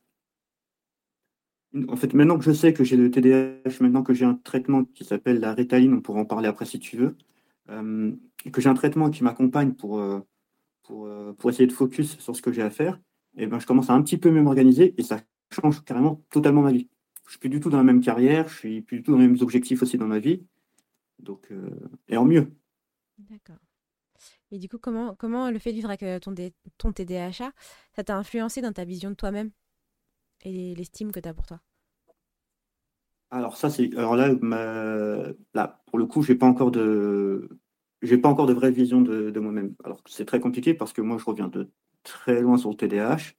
En fait, maintenant que je sais que j'ai le TDAH, maintenant que j'ai un traitement qui s'appelle la rétaline, on pourra en parler après si tu veux, euh, et que j'ai un traitement qui m'accompagne pour, euh, pour, euh, pour, essayer de focus sur ce que j'ai à faire, eh ben, je commence à un petit peu mieux m'organiser et ça change carrément totalement ma vie. Je suis plus du tout dans la même carrière, je suis plus du tout dans les mêmes objectifs aussi dans ma vie, donc, et en mieux. D'accord. Et du coup, comment, comment le fait de vivre avec euh, ton, ton TDAH, ça t'a influencé dans ta vision de toi-même et l'estime que tu as pour toi? Alors ça, c'est alors là, là, pour le coup, j'ai pas encore de j'ai pas encore de vraie vision de, moi-même. Alors c'est très compliqué parce que moi, je reviens de très loin sur le TDAH.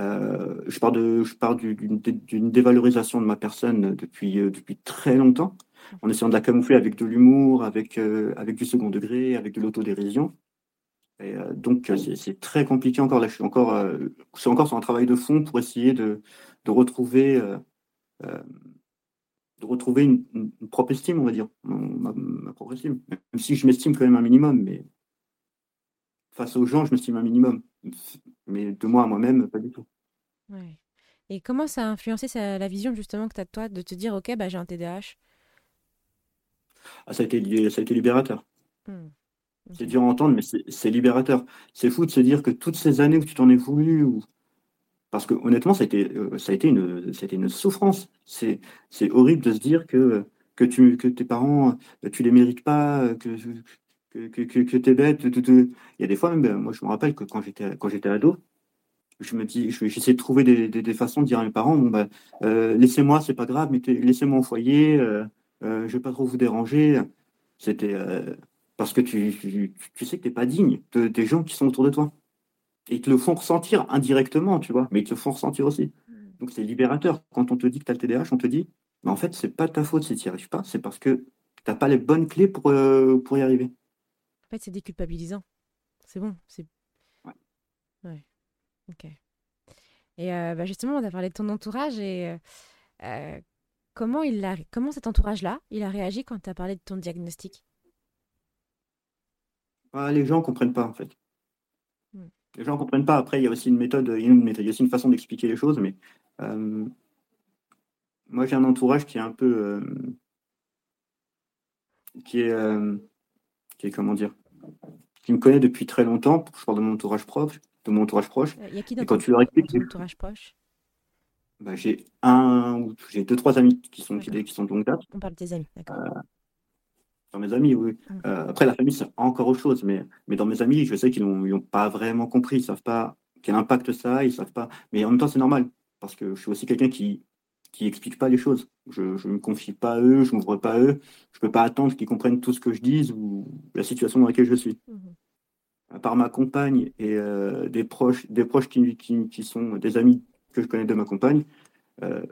Euh, je pars de je pars d'une dévalorisation de ma personne depuis euh, depuis très longtemps en essayant de la camoufler avec de l'humour, avec, euh, avec du second degré, avec de l'autodérision. Et, euh, donc, c'est très compliqué encore. Là, je suis encore, euh, encore sur un travail de fond pour essayer de, de retrouver, de retrouver une, propre estime, on va dire, ma, propre estime. Même si je m'estime quand même un minimum, mais face aux gens, je m'estime un minimum. Mais de moi à moi-même, pas du tout. Et comment ça a influencé la vision justement que tu as de toi de te dire, OK, bah, j'ai un TDAH ah, ça, a été, ça a été libérateur. Hmm. C'est dur à entendre, mais c'est libérateur. C'est fou de se dire que toutes ces années où tu t'en es voulu, ou... parce que honnêtement, ça a été, euh, ça a été, une, ça a été une souffrance. C'est horrible de se dire que, que, tu, que tes parents, euh, tu les mérites pas, que, que, que, que tu es bête. Il y a des fois, même, ben, moi je me rappelle que quand j'étais ado, je me dis, j'essaie de trouver des, des, façons de dire à mes parents, bon, euh, laissez-moi, c'est pas grave, mais laissez-moi au foyer. Euh, je ne vais pas trop vous déranger. C'était euh, parce que tu, tu, sais que tu n'es pas digne des gens qui sont autour de toi. Et ils te le font ressentir indirectement, tu vois, mais ils te le font ressentir aussi. Hmm. Donc c'est libérateur. Quand on te dit que tu as le TDAH, on te dit, mais en fait, c'est pas ta faute si tu n'y arrives pas, c'est parce que tu n'as pas les bonnes clés pour, euh, pour y arriver. En fait, c'est déculpabilisant. C'est bon. C'est... Ouais. ouais. Ok. Et bah justement, on a parlé de ton entourage et Comment, il a, comment cet entourage-là, il a réagi quand tu as parlé de ton diagnostic? Ah, Les gens ne comprennent pas, en fait. Hmm. Les gens ne comprennent pas. Après, il y a aussi une méthode, il y a, une méthode, il y a aussi une façon d'expliquer les choses, mais euh, moi, j'ai un entourage qui est un peu. Euh, qui est. Euh, qui est, comment dire Qui me connaît depuis très longtemps. Je parle de mon entourage proche. De mon entourage proche. Il y a qui dans, ton, tu leur expliques, entourage proche? Bah, j'ai un j'ai deux trois amis qui sont qui, qui sont de longue date. On parle de tes amis, d'accord. Euh, Dans mes amis, oui. Mmh. après, la famille, c'est encore autre chose. Mais, mais dans mes amis, je sais qu'ils n'ont pas vraiment compris. Ils ne savent pas quel impact ça a. Ils savent pas. Mais en même temps, c'est normal. Parce que je suis aussi quelqu'un qui qui explique pas les choses. Je ne me confie pas à eux, je m'ouvre pas à eux. Je peux pas attendre qu'ils comprennent tout ce que je dis ou la situation dans laquelle je suis. Mmh à part ma compagne et euh, des proches, des proches qui, qui, sont des amis que je connais de ma compagne, euh,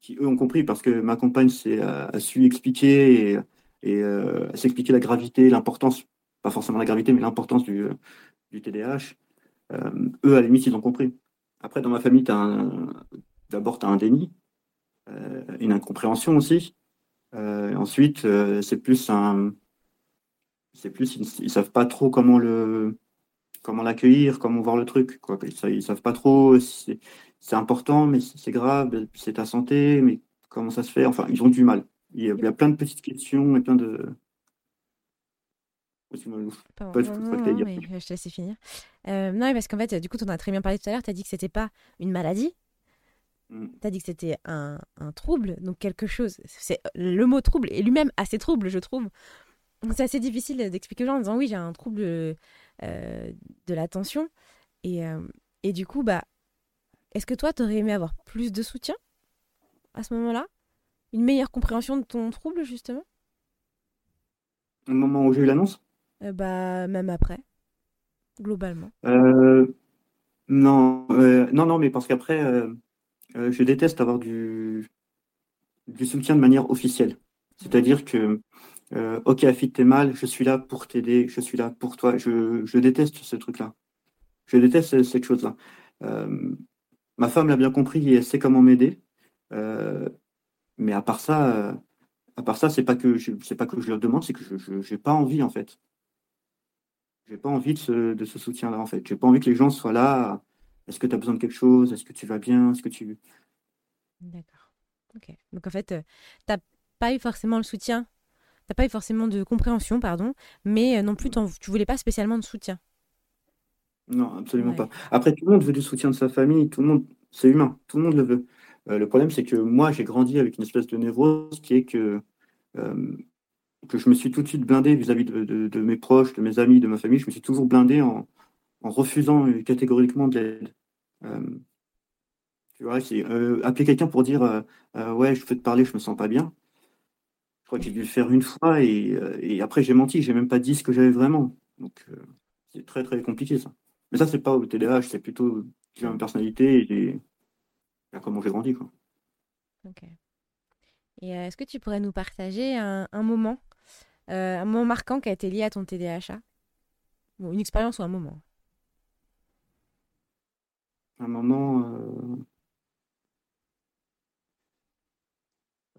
qui eux ont compris parce que ma compagne a, su expliquer et, euh, s'expliquer la gravité, l'importance, pas forcément la gravité, mais l'importance du, du TDAH. eux, à la limite, ils ont compris. Après, dans ma famille, d'abord, tu as un déni, une incompréhension aussi. ensuite, c'est plus un c'est plus, ils, ne savent pas trop comment le comment l'accueillir, comment voir le truc. Quoi. Ils, ne savent pas trop, important, mais c'est grave, c'est ta santé, mais comment ça se fait? Enfin, ils ont du mal. Il y, a, plein de petites questions et plein de. je te laisse finir. Euh, non, parce qu'en fait, du coup, tu en as très bien parlé tout à l'heure. Tu as dit que c'était pas une maladie. Mm. Tu as dit que c'était un, un, trouble, donc quelque chose. C'est Le mot trouble est lui-même assez trouble, je trouve c'est assez difficile d'expliquer aux gens en disant oui, j'ai un trouble euh, de l'attention. Et, euh, et du coup, bah, est-ce que toi, tu aurais aimé avoir plus de soutien à ce moment-là? Une meilleure compréhension de ton trouble, justement? Au moment où j'ai eu l'annonce? Euh, Bah, même après, globalement. non, non, non, mais parce qu'après, je déteste avoir du, du soutien de manière officielle. C'est-à-dire que euh, ok, Afid, t'es mal, je suis là pour t'aider, je suis là pour toi. Je, déteste ce truc-là. Je déteste cette chose-là. Euh, ma femme l'a bien compris et elle sait comment m'aider. Euh, mais à part ça, à part ça, c'est pas que je, pas que je leur demande, c'est que je n'ai pas envie en fait. J'ai pas envie de ce, de ce soutien-là en fait. J'ai pas envie que les gens soient là. Est-ce que tu as besoin de quelque chose? Est-ce que tu vas bien? Est-ce que tu D'accord. Ok. Donc en fait, tu n'as pas eu forcément le soutien T'as pas eu forcément de compréhension, pardon, mais euh, non plus, tu voulais pas spécialement de soutien. Non, absolument pas. Après, tout le monde veut du soutien de sa famille, tout le monde, c'est humain, tout le monde le veut. Euh, le problème, c'est que moi, j'ai grandi avec une espèce de névrose qui est que, euh, que je me suis tout de suite blindé vis-à-vis de, mes proches, de mes amis, de ma famille. Je me suis toujours blindé en, refusant catégoriquement de l'aide. tu vois, appeler quelqu'un pour dire Ouais, je peux te parler, je me sens pas bien. Je crois que j'ai dû le faire une fois euh, et, après j'ai menti, j'ai même pas dit ce que j'avais vraiment. Donc euh, c'est très très compliqué ça. Mais ça c'est pas au TDAH, c'est plutôt ma personnalité et, comment j'ai grandi quoi. Ok. Et euh, est-ce que tu pourrais nous partager un, moment, un moment marquant qui a été lié à ton TDAH bon, Une expérience ou un moment Un moment.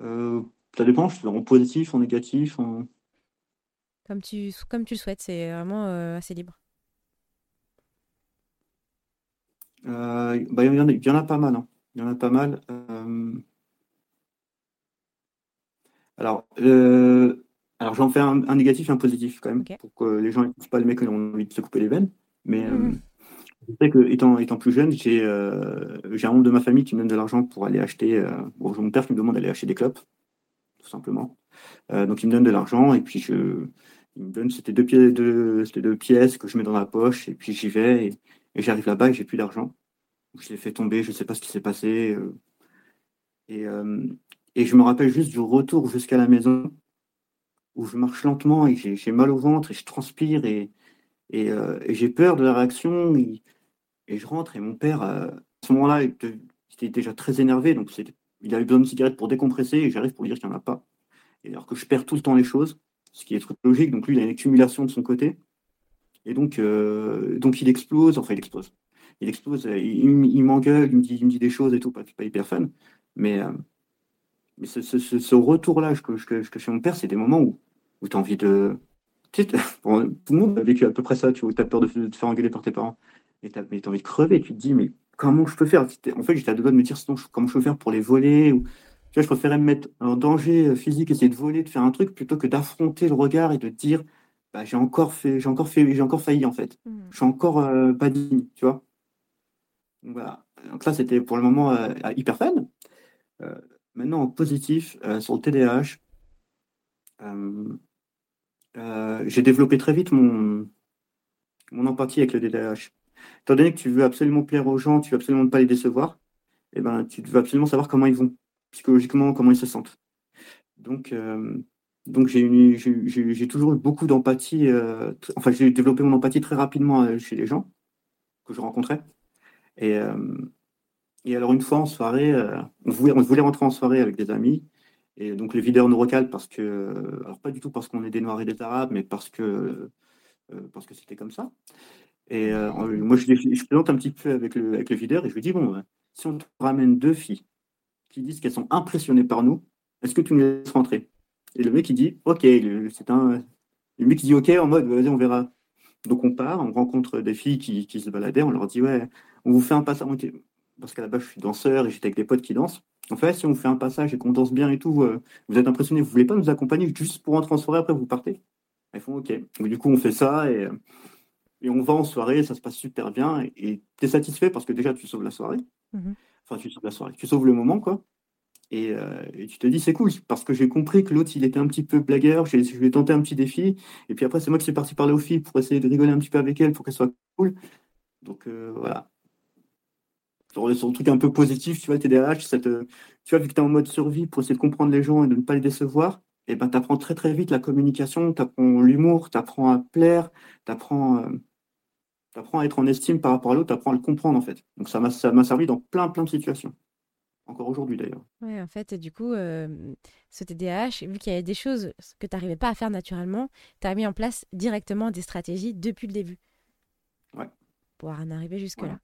Euh... Ça dépend, je en positif, en négatif. En... Comme, tu, comme tu le souhaites, c'est vraiment euh, assez libre. Euh, bah, il, y en a, il, y en a, pas mal. Hein. Il y en a pas mal. Euh... Alors, euh, alors j'en fais un, un, négatif et un positif quand même, pour que les gens ne puissent pas le mec qui ont envie de se couper les veines. Mais mmh. je sais que étant, étant plus jeune, j'ai un membre de ma famille qui me donne de l'argent pour aller acheter. bon, j'ai mon père qui me demande d'aller acheter des clopes tout simplement. Euh, donc il me donne de l'argent et puis je, il me donne, c'était deux, pièces, deux, deux pièces que je mets dans la poche et puis j'y vais et, j'arrive là-bas et j'ai plus d'argent. Je l'ai fait tomber, je ne sais pas ce qui s'est passé. Euh, et, euh, et, je me rappelle juste du retour jusqu'à la maison où je marche lentement et j'ai mal au ventre et je transpire et, et, j'ai peur de la réaction. Et, je rentre et mon père, à ce moment-là, il était déjà très énervé, donc il avait besoin de cigarette pour décompresser et j'arrive pour lui dire qu'il n'y en a pas. Et alors que je perds tout le temps les choses, ce qui est logique. Donc lui, il a une accumulation de son côté. Et donc, euh, donc il explose, enfin il explose. Il explose, il, m'engueule, il me, dit, il me dit des choses et tout, pas, pas hyper fun. Mais, euh, mais ce, retour-là que, que, que chez mon père, c'est des moments où, où tu as envie de. Tout le monde a vécu à peu près ça, tu as peur de, te faire engueuler par tes parents. Et tu as, envie de crever, tu te dis, mais comment je peux faire? En fait, j'étais à deux doigts de me dire sinon, comment je peux faire pour les voler ou... Vois, je préférais me mettre en danger euh, physique, essayer de voler, de faire un truc, plutôt que d'affronter le regard et de dire bah, j'ai encore fait, j'ai encore fait, j'ai encore failli en fait. Mmh. Je suis encore euh, pas digne, tu vois. Donc, voilà. Donc ça, c'était pour le moment euh, hyper fun. maintenant, en positif, sur le TDAH, euh, j'ai développé très vite mon, mon empathie avec le TDAH. Étant donné que tu veux absolument plaire aux gens, tu veux absolument ne pas les décevoir, eh ben, tu veux absolument savoir comment ils vont, psychologiquement, comment ils se sentent. Donc, euh, donc j'ai, toujours eu beaucoup d'empathie. Euh, enfin, j'ai développé mon empathie très rapidement euh, chez les gens que je rencontrais. Et, et alors, une fois en soirée, on voulait, rentrer en soirée avec des amis. Et donc, le videur nous recale parce que, alors pas du tout parce qu'on est des Noirs et des Arabes, mais parce que parce que c'était comme ça. Et moi, je, je, présente un petit peu avec le, avec le videur et je lui dis bon, si on te ramène deux filles qui disent qu'elles sont impressionnées par nous, est-ce que tu nous laisses rentrer? Et le mec, il dit, OK, c'est un. Le mec, il dit, OK, en mode, vas-y, on verra. Donc, on part, on rencontre des filles qui, qui se baladaient, on leur dit, ouais, on vous fait un passage. Parce qu'à la base, je suis danseur et j'étais avec des potes qui dansent. En fait, si on vous fait un passage et qu'on danse bien et tout, euh, vous êtes impressionnés, vous voulez pas nous accompagner juste pour rentrer en soirée, après vous partez? Ils font OK. du coup, on fait ça et, et on va en soirée, ça se passe super bien et tu es satisfait parce que déjà, tu sauves la soirée. Mmh enfin, tu sauves la soirée, tu sauves le moment, quoi. Euh, et, tu te dis, c'est cool, parce que j'ai compris que l'autre, il était un petit peu blagueur, je lui ai tenté un petit défi, et puis après, c'est moi qui suis parti parler aux filles pour essayer de rigoler un petit peu avec elles, pour qu'elles soient cool. Donc euh, voilà. Sur, un truc un peu positif, tu vois, TDAH, cette, tu vois, vu que tu es en mode survie pour essayer de comprendre les gens et de ne pas les décevoir, et eh ben, tu apprends très très vite la communication, tu apprends l'humour, tu apprends à plaire, tu euh, apprends à être en estime par rapport à l'autre, tu apprends à le comprendre en fait. Donc ça m'a servi dans plein plein de situations encore aujourd'hui d'ailleurs. Oui, en fait, du coup, euh, ce TDAH, vu qu'il y avait des choses que tu n'arrivais pas à faire naturellement, tu as mis en place directement des stratégies depuis le début. Ouais. Pour en arriver jusque-là.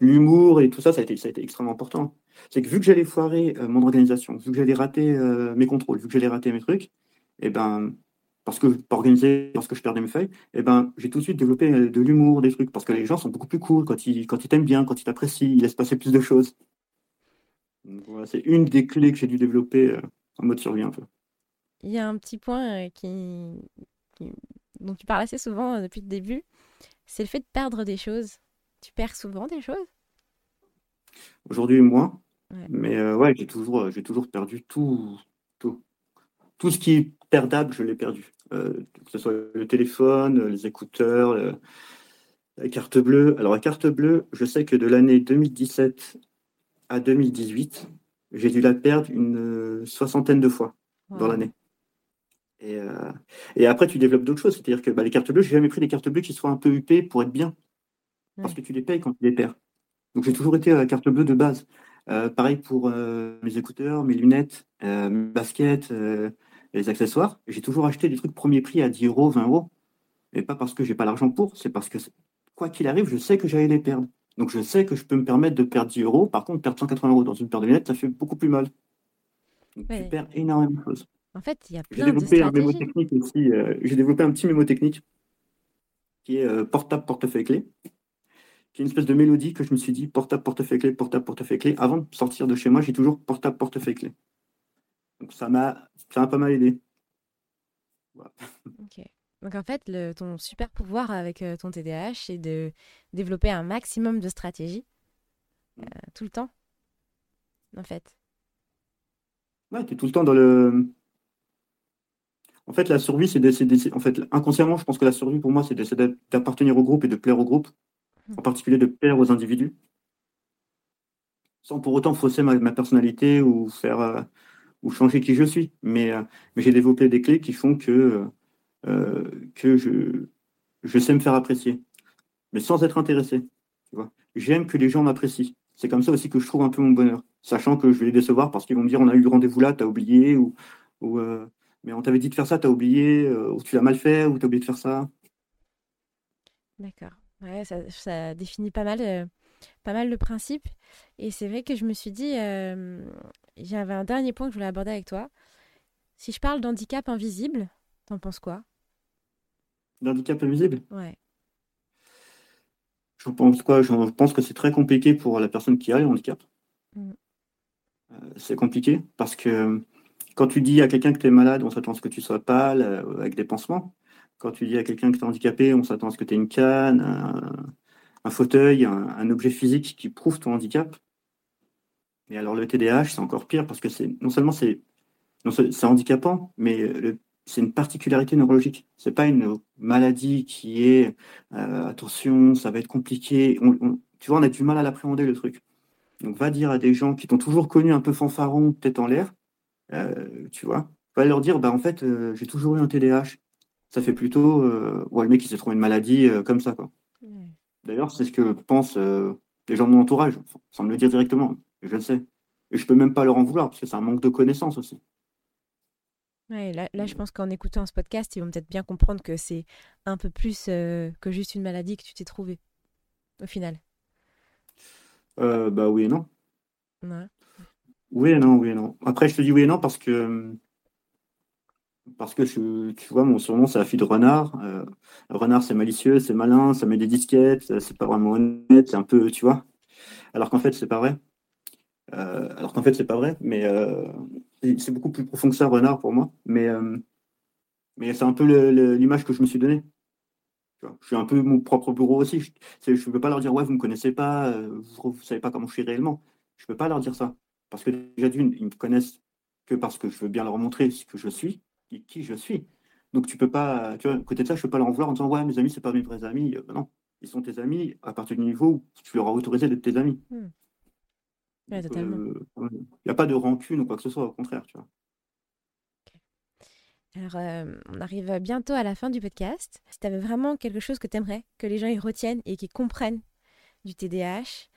L'humour et tout ça, ça a été, ça a été extrêmement important. C'est que vu que j'allais foirer euh, mon organisation, vu que j'allais rater euh, mes contrôles, vu que j'allais rater mes trucs, et eh ben, parce que pas organisé, parce que je perdais mes feuilles, et eh ben, j'ai tout de suite développé de l'humour, des trucs, parce que les gens sont beaucoup plus cool quand ils, quand ils t'aiment bien, quand ils t'apprécient, ils laissent passer plus de choses c'est une des clés que j'ai dû développer euh, en mode survie un peu. Il y a un petit point euh, qui, dont tu parles assez souvent euh, depuis le début, c'est le fait de perdre des choses. Tu perds souvent des choses? Aujourd'hui, moins. Mais ouais, j'ai toujours, j'ai toujours perdu tout, tout. Tout ce qui est perdable, je l'ai perdu. que ce soit le téléphone, les écouteurs, la carte bleue. Alors, la carte bleue, je sais que de l'année 2017 à 2018, j'ai dû la perdre une euh, soixantaine de fois dans l'année. Et, euh, et, après, tu développes d'autres choses. C'est-à-dire que bah, les cartes bleues, j'ai jamais pris des cartes bleues qui soient un peu huppées pour être bien. Parce que tu les payes quand tu les perds. Donc j'ai toujours été à la carte bleue de base. Euh, pareil pour mes écouteurs, mes lunettes, mes baskets, les accessoires. J'ai toujours acheté des trucs premier prix à 10 euros, 20 euros. Et pas parce que j'ai pas l'argent pour, c'est parce que quoi qu'il arrive, je sais que j'allais les perdre. Donc je sais que je peux me permettre de perdre 10 euros. Par contre, perdre 180 euros dans une paire de lunettes, ça fait beaucoup plus mal. Donc tu perds énormément de choses. En fait, il y a plein J'ai développé un mémotechnique aussi. Euh, j'ai développé un petit mémotechnique qui est euh, portable, portefeuille clé, qui est une espèce de mélodie que je me suis dit portable, portefeuille clé, portable, portefeuille clé. Avant de sortir de chez moi, j'ai toujours portable, portefeuille clé. Donc ça m'a, ça m'a pas mal aidé. Donc en fait, le, ton super pouvoir avec euh, ton TDAH, c'est de développer un maximum de stratégies euh, tout le temps, en fait. Ouais, tu es tout le temps dans le... En fait, la survie, c'est d'essayer... En fait, inconsciemment, je pense que la survie, pour moi, c'est d'essayer d'appartenir au groupe et de plaire au groupe, en particulier de plaire aux individus, sans pour autant fausser ma, personnalité ou faire... Euh, ou changer qui je suis. Mais, mais j'ai développé des clés qui font que euh, que je, sais me faire apprécier, mais sans être intéressé. J'aime que les gens m'apprécient. C'est comme ça aussi que je trouve un peu mon bonheur, sachant que je vais les décevoir parce qu'ils vont me dire on a eu le rendez-vous là, t'as oublié, ou, ou euh, mais on t'avait dit de faire ça, t'as oublié, euh, ou tu l'as mal fait, ou t'as oublié de faire ça. D'accord. Ouais, ça, ça, définit pas mal, pas mal le principe. Et c'est vrai que je me suis dit, j'avais un dernier point que je voulais aborder avec toi. Si je parle d'handicap invisible, t'en penses quoi? L'handicap invisible Ouais. Je pense quoi? Je pense que c'est très compliqué pour la personne qui a le handicap. Mm. Euh, c'est compliqué parce que quand tu dis à quelqu'un que tu es malade, on s'attend à ce que tu sois pâle, euh, avec des pansements. Quand tu dis à quelqu'un que tu es handicapé, on s'attend à ce que tu aies une canne, un, fauteuil, un, objet physique qui prouve ton handicap. Et alors le TDAH, c'est encore pire parce que c'est non seulement c'est handicapant, mais le c'est une particularité neurologique. C'est pas une maladie qui est euh, attention, ça va être compliqué. tu vois, on a du mal à l'appréhender le truc. Donc va dire à des gens qui t'ont toujours connu un peu fanfaron, peut-être en l'air, euh, tu vois, va leur dire, bah en fait, euh, j'ai toujours eu un TDAH. Ça fait plutôt, ouais, le mec qui s'est trouvé une maladie comme ça, quoi. D'ailleurs, c'est ce que pensent les gens de mon entourage, sans me le dire directement. Je le sais. Et je peux même pas leur en vouloir, parce que c'est un manque de connaissances aussi. Ouais, là, là, je pense qu'en écoutant ce podcast, ils vont peut-être bien comprendre que c'est un peu plus euh, que juste une maladie que tu t'es trouvé, au final. Euh, bah oui et non. Oui et non, oui et non. Après, je te dis oui et non parce que parce que je, tu vois, mon surnom c'est la fille de renard. Euh, renard, c'est malicieux, c'est malin, ça met des disquettes, c'est pas vraiment honnête, c'est un peu, tu vois. Alors qu'en fait, c'est pas vrai. alors qu'en fait, c'est pas vrai, mais c'est beaucoup plus profond que ça, Renard, pour moi. Mais, euh, mais c'est un peu l'image que je me suis donnée. Je suis un peu mon propre bureau aussi. Je ne peux pas leur dire, ouais, vous ne me connaissez pas, euh, vous ne savez pas comment je suis réellement. Je ne peux pas leur dire ça. Parce que déjà, d'une, ils me connaissent que parce que je veux bien leur montrer ce que je suis et qui je suis. Donc, tu peux pas, tu vois, côté de ça, je ne peux pas leur en vouloir en disant, ouais, mes amis, ce pas mes vrais amis. Euh, non, ils sont tes amis à partir du niveau où tu leur as autorisé d'être tes amis. Hmm. Il n'y a pas de rancune ou quoi que ce soit, au contraire, tu vois. Alors, euh, on arrive bientôt à la fin du podcast. Si tu avais vraiment quelque chose que tu aimerais que les gens y retiennent et qu'ils comprennent du TDAH,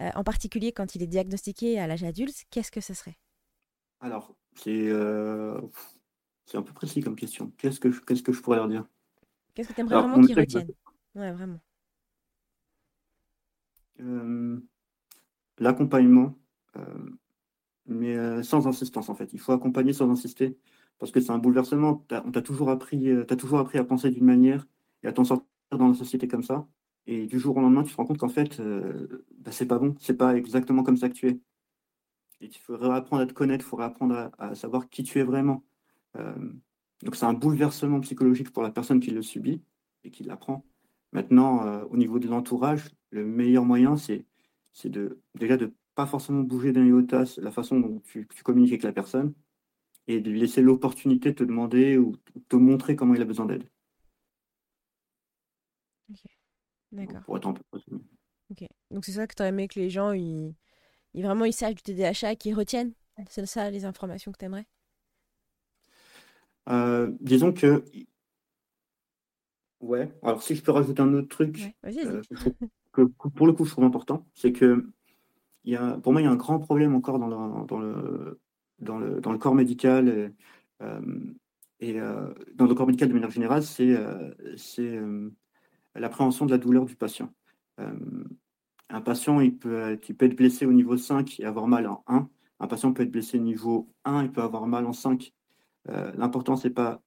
euh, en particulier quand il est diagnostiqué à l'âge adulte, qu'est-ce que ce serait? Alors, c'est euh, un peu précis comme question. Qu'est-ce que, qu'est-ce que je pourrais leur dire? Qu'est-ce que tu aimerais vraiment qu'ils retiennent? Ouais, vraiment l'accompagnement, euh, mais euh, sans insistance en fait. Il faut accompagner sans insister parce que c'est un bouleversement. on t'a toujours appris, euh, as toujours appris à penser d'une manière et à t'en sortir dans la société comme ça. Et du jour au lendemain, tu te rends compte qu'en fait, bah, c'est pas bon, c'est pas exactement comme ça que tu es. Et il faudrait apprendre à te connaître, il faudrait apprendre à, savoir qui tu es vraiment. donc c'est un bouleversement psychologique pour la personne qui le subit et qui l'apprend. Maintenant, au niveau de l'entourage, le meilleur moyen, c'est c'est de déjà de pas forcément bouger d'un iota la façon dont tu, communiques avec la personne et de lui laisser l'opportunité de te demander ou de te montrer comment il a besoin d'aide. Ok, d'accord. Pour être un peu Ok, donc c'est ça que tu as aimé que les gens, ils, vraiment ils sachent du TDAH, qu'ils retiennent C'est ça les informations que tu aimerais euh, Disons que Ouais, alors si je peux rajouter un autre truc, euh, pour le coup, je trouve important, c'est que pour moi, il y a un grand problème encore dans le, dans le, dans le, dans le corps médical et, euh, euh, dans le corps médical de manière générale, c'est euh, l'appréhension de la douleur du patient. un patient, il peut, être blessé au niveau 5 et avoir mal en 1. Un patient peut être blessé au niveau 1 et peut avoir mal en 5. L'important, c'est pas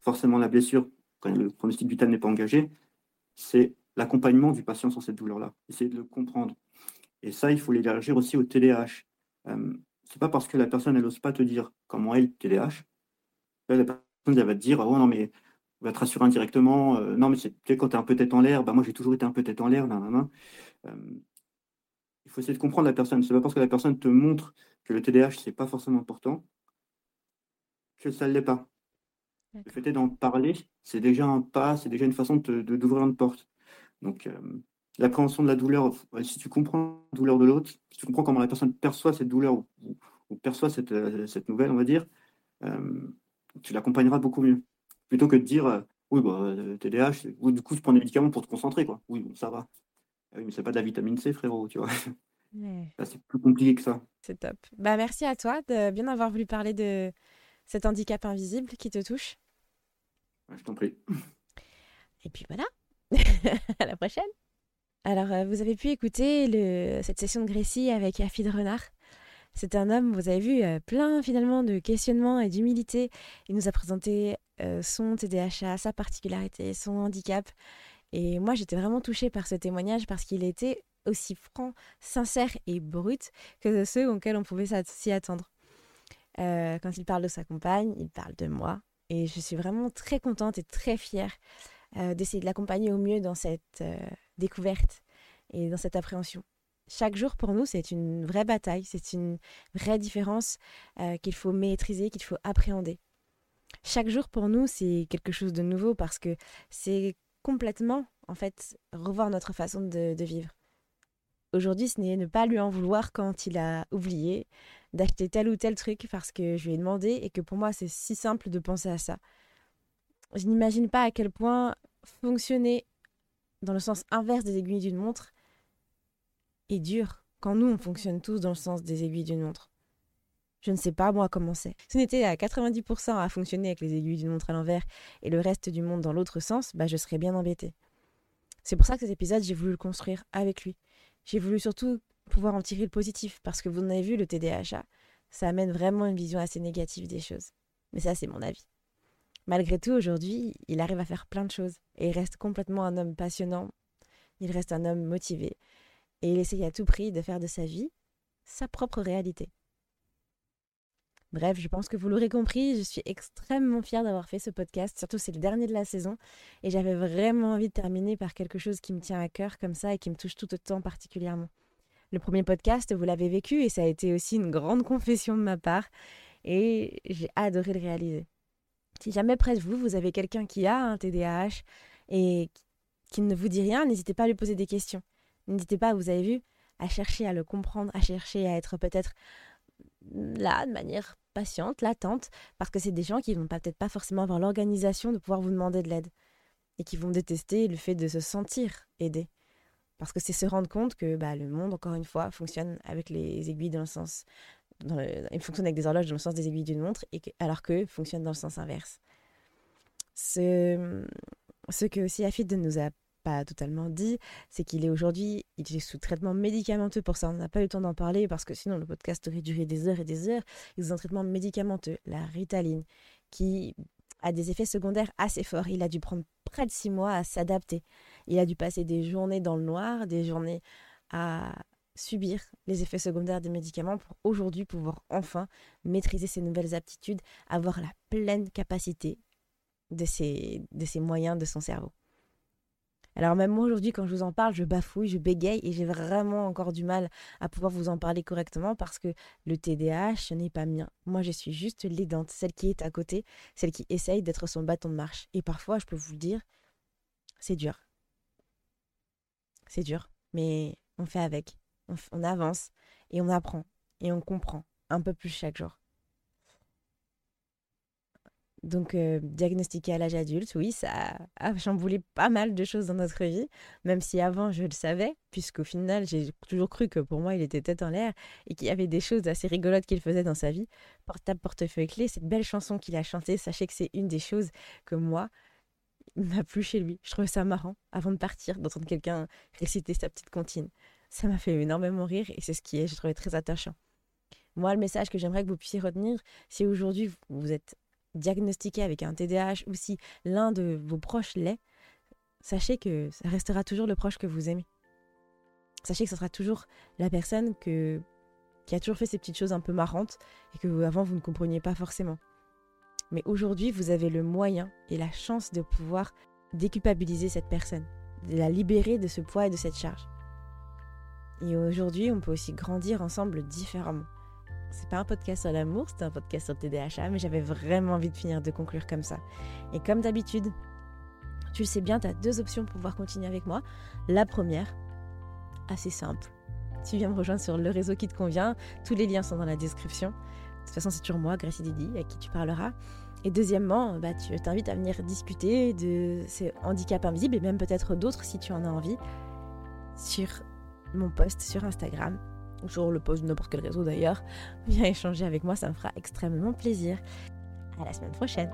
forcément la blessure quand le pronostic vital n'est pas engagé, c'est l'accompagnement du patient sur cette douleur-là, essayer de le comprendre. Et ça, il faut l'élargir aussi au TDAH. Euh, c'est pas parce que la personne, elle n'ose pas te dire comment est le TDAH, la personne, elle va te dire, oh non, mais va te rassurer indirectement, euh, non, mais c'est quand tu es un peu tête en l'air, bah, moi j'ai toujours été un peu tête en l'air, euh, il faut essayer de comprendre la personne. C'est pas parce que la personne te montre que le TDAH, c'est pas forcément important, que ça ne l'est pas. Le fait d'en parler, c'est déjà un pas, c'est déjà une façon d'ouvrir de, d'ouvrir une porte. Donc, euh, l'appréhension de la douleur, si tu comprends la douleur de l'autre, si tu comprends comment la personne perçoit cette douleur ou, perçoit cette, euh, cette, nouvelle, on va dire, euh, tu l'accompagneras beaucoup mieux. Plutôt que de dire, oui, bah, TDAH, ou du coup, tu prends des médicaments pour te concentrer, quoi. Oui, bon, ça va. Ah oui, mais c'est pas de la vitamine C, frérot, tu vois. C'est plus compliqué que ça. C'est top. Bah, merci à toi de bien avoir voulu parler de cet handicap invisible qui te touche. je t'en prie. Et puis voilà. à la prochaine. Alors, euh, vous avez pu écouter cette session de Grécie avec Afid Renard. C'est un homme, vous avez vu, euh, plein finalement de questionnements et d'humilité. Il nous a présenté euh, son TDAH, sa particularité, son handicap. Et moi, j'étais vraiment touchée par ce témoignage parce qu'il était aussi franc, sincère et brut que ceux auxquels on pouvait s'y attendre. quand il parle de sa compagne, il parle de moi. Et je suis vraiment très contente et très fière euh, d'essayer de l'accompagner au mieux dans cette euh, découverte et dans cette appréhension. Chaque jour pour nous, c'est une vraie bataille, c'est une vraie différence euh, qu'il faut maîtriser, qu'il faut appréhender. Chaque jour pour nous, c'est quelque chose de nouveau parce que c'est complètement, en fait, revoir notre façon de, de vivre. Aujourd'hui, ce n'est ne pas lui en vouloir quand il a oublié d'acheter tel ou tel truc parce que je lui ai demandé et que pour moi, c'est si simple de penser à ça. Je n'imagine pas à quel point fonctionner dans le sens inverse des aiguilles d'une montre est dur quand nous, on fonctionne tous dans le sens des aiguilles d'une montre. Je ne sais pas moi comment c'est. Si on était à 90% à fonctionner avec les aiguilles d'une montre à l'envers et le reste du monde dans l'autre sens, bah je serais bien embêtée. C'est pour ça que cet épisode, j'ai voulu le construire avec lui. J'ai voulu surtout pouvoir en tirer le positif parce que vous en avez vu, le TDAH, ça amène vraiment une vision assez négative des choses. Mais ça, c'est mon avis. Malgré tout, aujourd'hui, il arrive à faire plein de choses et il reste complètement un homme passionnant. Il reste un homme motivé et il essaye à tout prix de faire de sa vie sa propre réalité. Bref, je pense que vous l'aurez compris, je suis extrêmement fière d'avoir fait ce podcast, surtout c'est le dernier de la saison, et j'avais vraiment envie de terminer par quelque chose qui me tient à cœur comme ça et qui me touche tout autant particulièrement. Le premier podcast, vous l'avez vécu et ça a été aussi une grande confession de ma part, et j'ai adoré le réaliser. Si jamais près de vous, vous avez quelqu'un qui a un TDAH et qui ne vous dit rien, n'hésitez pas à lui poser des questions. N'hésitez pas, vous avez vu, à chercher à le comprendre, à chercher à être peut-être là de manière patiente, latente, parce que c'est des gens qui vont peut-être pas forcément avoir l'organisation de pouvoir vous demander de l'aide et qui vont détester le fait de se sentir aidé. Parce que c'est se rendre compte que bah, le monde, encore une fois, fonctionne avec les aiguilles dans le sens. Il fonctionne avec des horloges dans le sens des aiguilles d'une montre, et alors que fonctionne dans le sens inverse. Ce, que aussi Afid nous a pas totalement dit, c'est qu'il est aujourd'hui, sous traitement médicamenteux pour ça. On n'a pas eu le temps d'en parler parce que sinon le podcast aurait duré des heures et des heures. Il est en traitement médicamenteux, la ritaline, qui a des effets secondaires assez forts. Il a dû prendre près de six mois à s'adapter. Il a dû passer des journées dans le noir, des journées à subir les effets secondaires des médicaments pour aujourd'hui pouvoir enfin maîtriser ses nouvelles aptitudes, avoir la pleine capacité de ses, de ses moyens de son cerveau. Alors même moi aujourd'hui quand je vous en parle, je bafouille, je bégaye et j'ai vraiment encore du mal à pouvoir vous en parler correctement parce que le TDAH n'est pas mien. Moi je suis juste l'aidante, celle qui est à côté, celle qui essaye d'être son bâton de marche. Et parfois, je peux vous le dire, c'est dur. C'est dur, mais on fait avec. On avance et on apprend et on comprend un peu plus chaque jour. Donc, euh, diagnostiqué à l'âge adulte, oui, ça a chamboulé pas mal de choses dans notre vie, même si avant je le savais, puisqu'au final, j'ai toujours cru que pour moi, il était tête en l'air et qu'il y avait des choses assez rigolotes qu'il faisait dans sa vie. Portable, portefeuille, clé, cette belle chanson qu'il a chantée, sachez que c'est une des choses que moi, m'a plu chez lui. Je trouvais ça marrant, avant de partir, d'entendre quelqu'un réciter sa petite comptine. Ça m'a fait énormément rire et c'est ce qui est, je trouvais très attachant. Moi, le message que j'aimerais que vous puissiez retenir, si aujourd'hui vous êtes diagnostiqué avec un TDAH ou si l'un de vos proches l'est, sachez que ça restera toujours le proche que vous aimez. Sachez que ce sera toujours la personne que, qui a toujours fait ces petites choses un peu marrantes et que avant vous ne compreniez pas forcément. Mais aujourd'hui, vous avez le moyen et la chance de pouvoir déculpabiliser cette personne, de la libérer de ce poids et de cette charge. Et aujourd'hui, on peut aussi grandir ensemble différemment. C'est pas un podcast sur l'amour, c'est un podcast sur le TDAH, mais j'avais vraiment envie de finir de conclure comme ça. Et comme d'habitude, tu le sais bien, tu as deux options pour pouvoir continuer avec moi. La première, assez simple. Tu viens me rejoindre sur le réseau qui te convient. Tous les liens sont dans la description. De toute façon, c'est toujours moi, Gracie Didi, à qui tu parleras. Et deuxièmement, bah, tu t'invites à venir discuter de ces handicaps invisibles et même peut-être d'autres si tu en as envie sur mon post sur Instagram sur le post de n'importe quel réseau d'ailleurs, viens échanger avec moi, ça me fera extrêmement plaisir. À la semaine prochaine.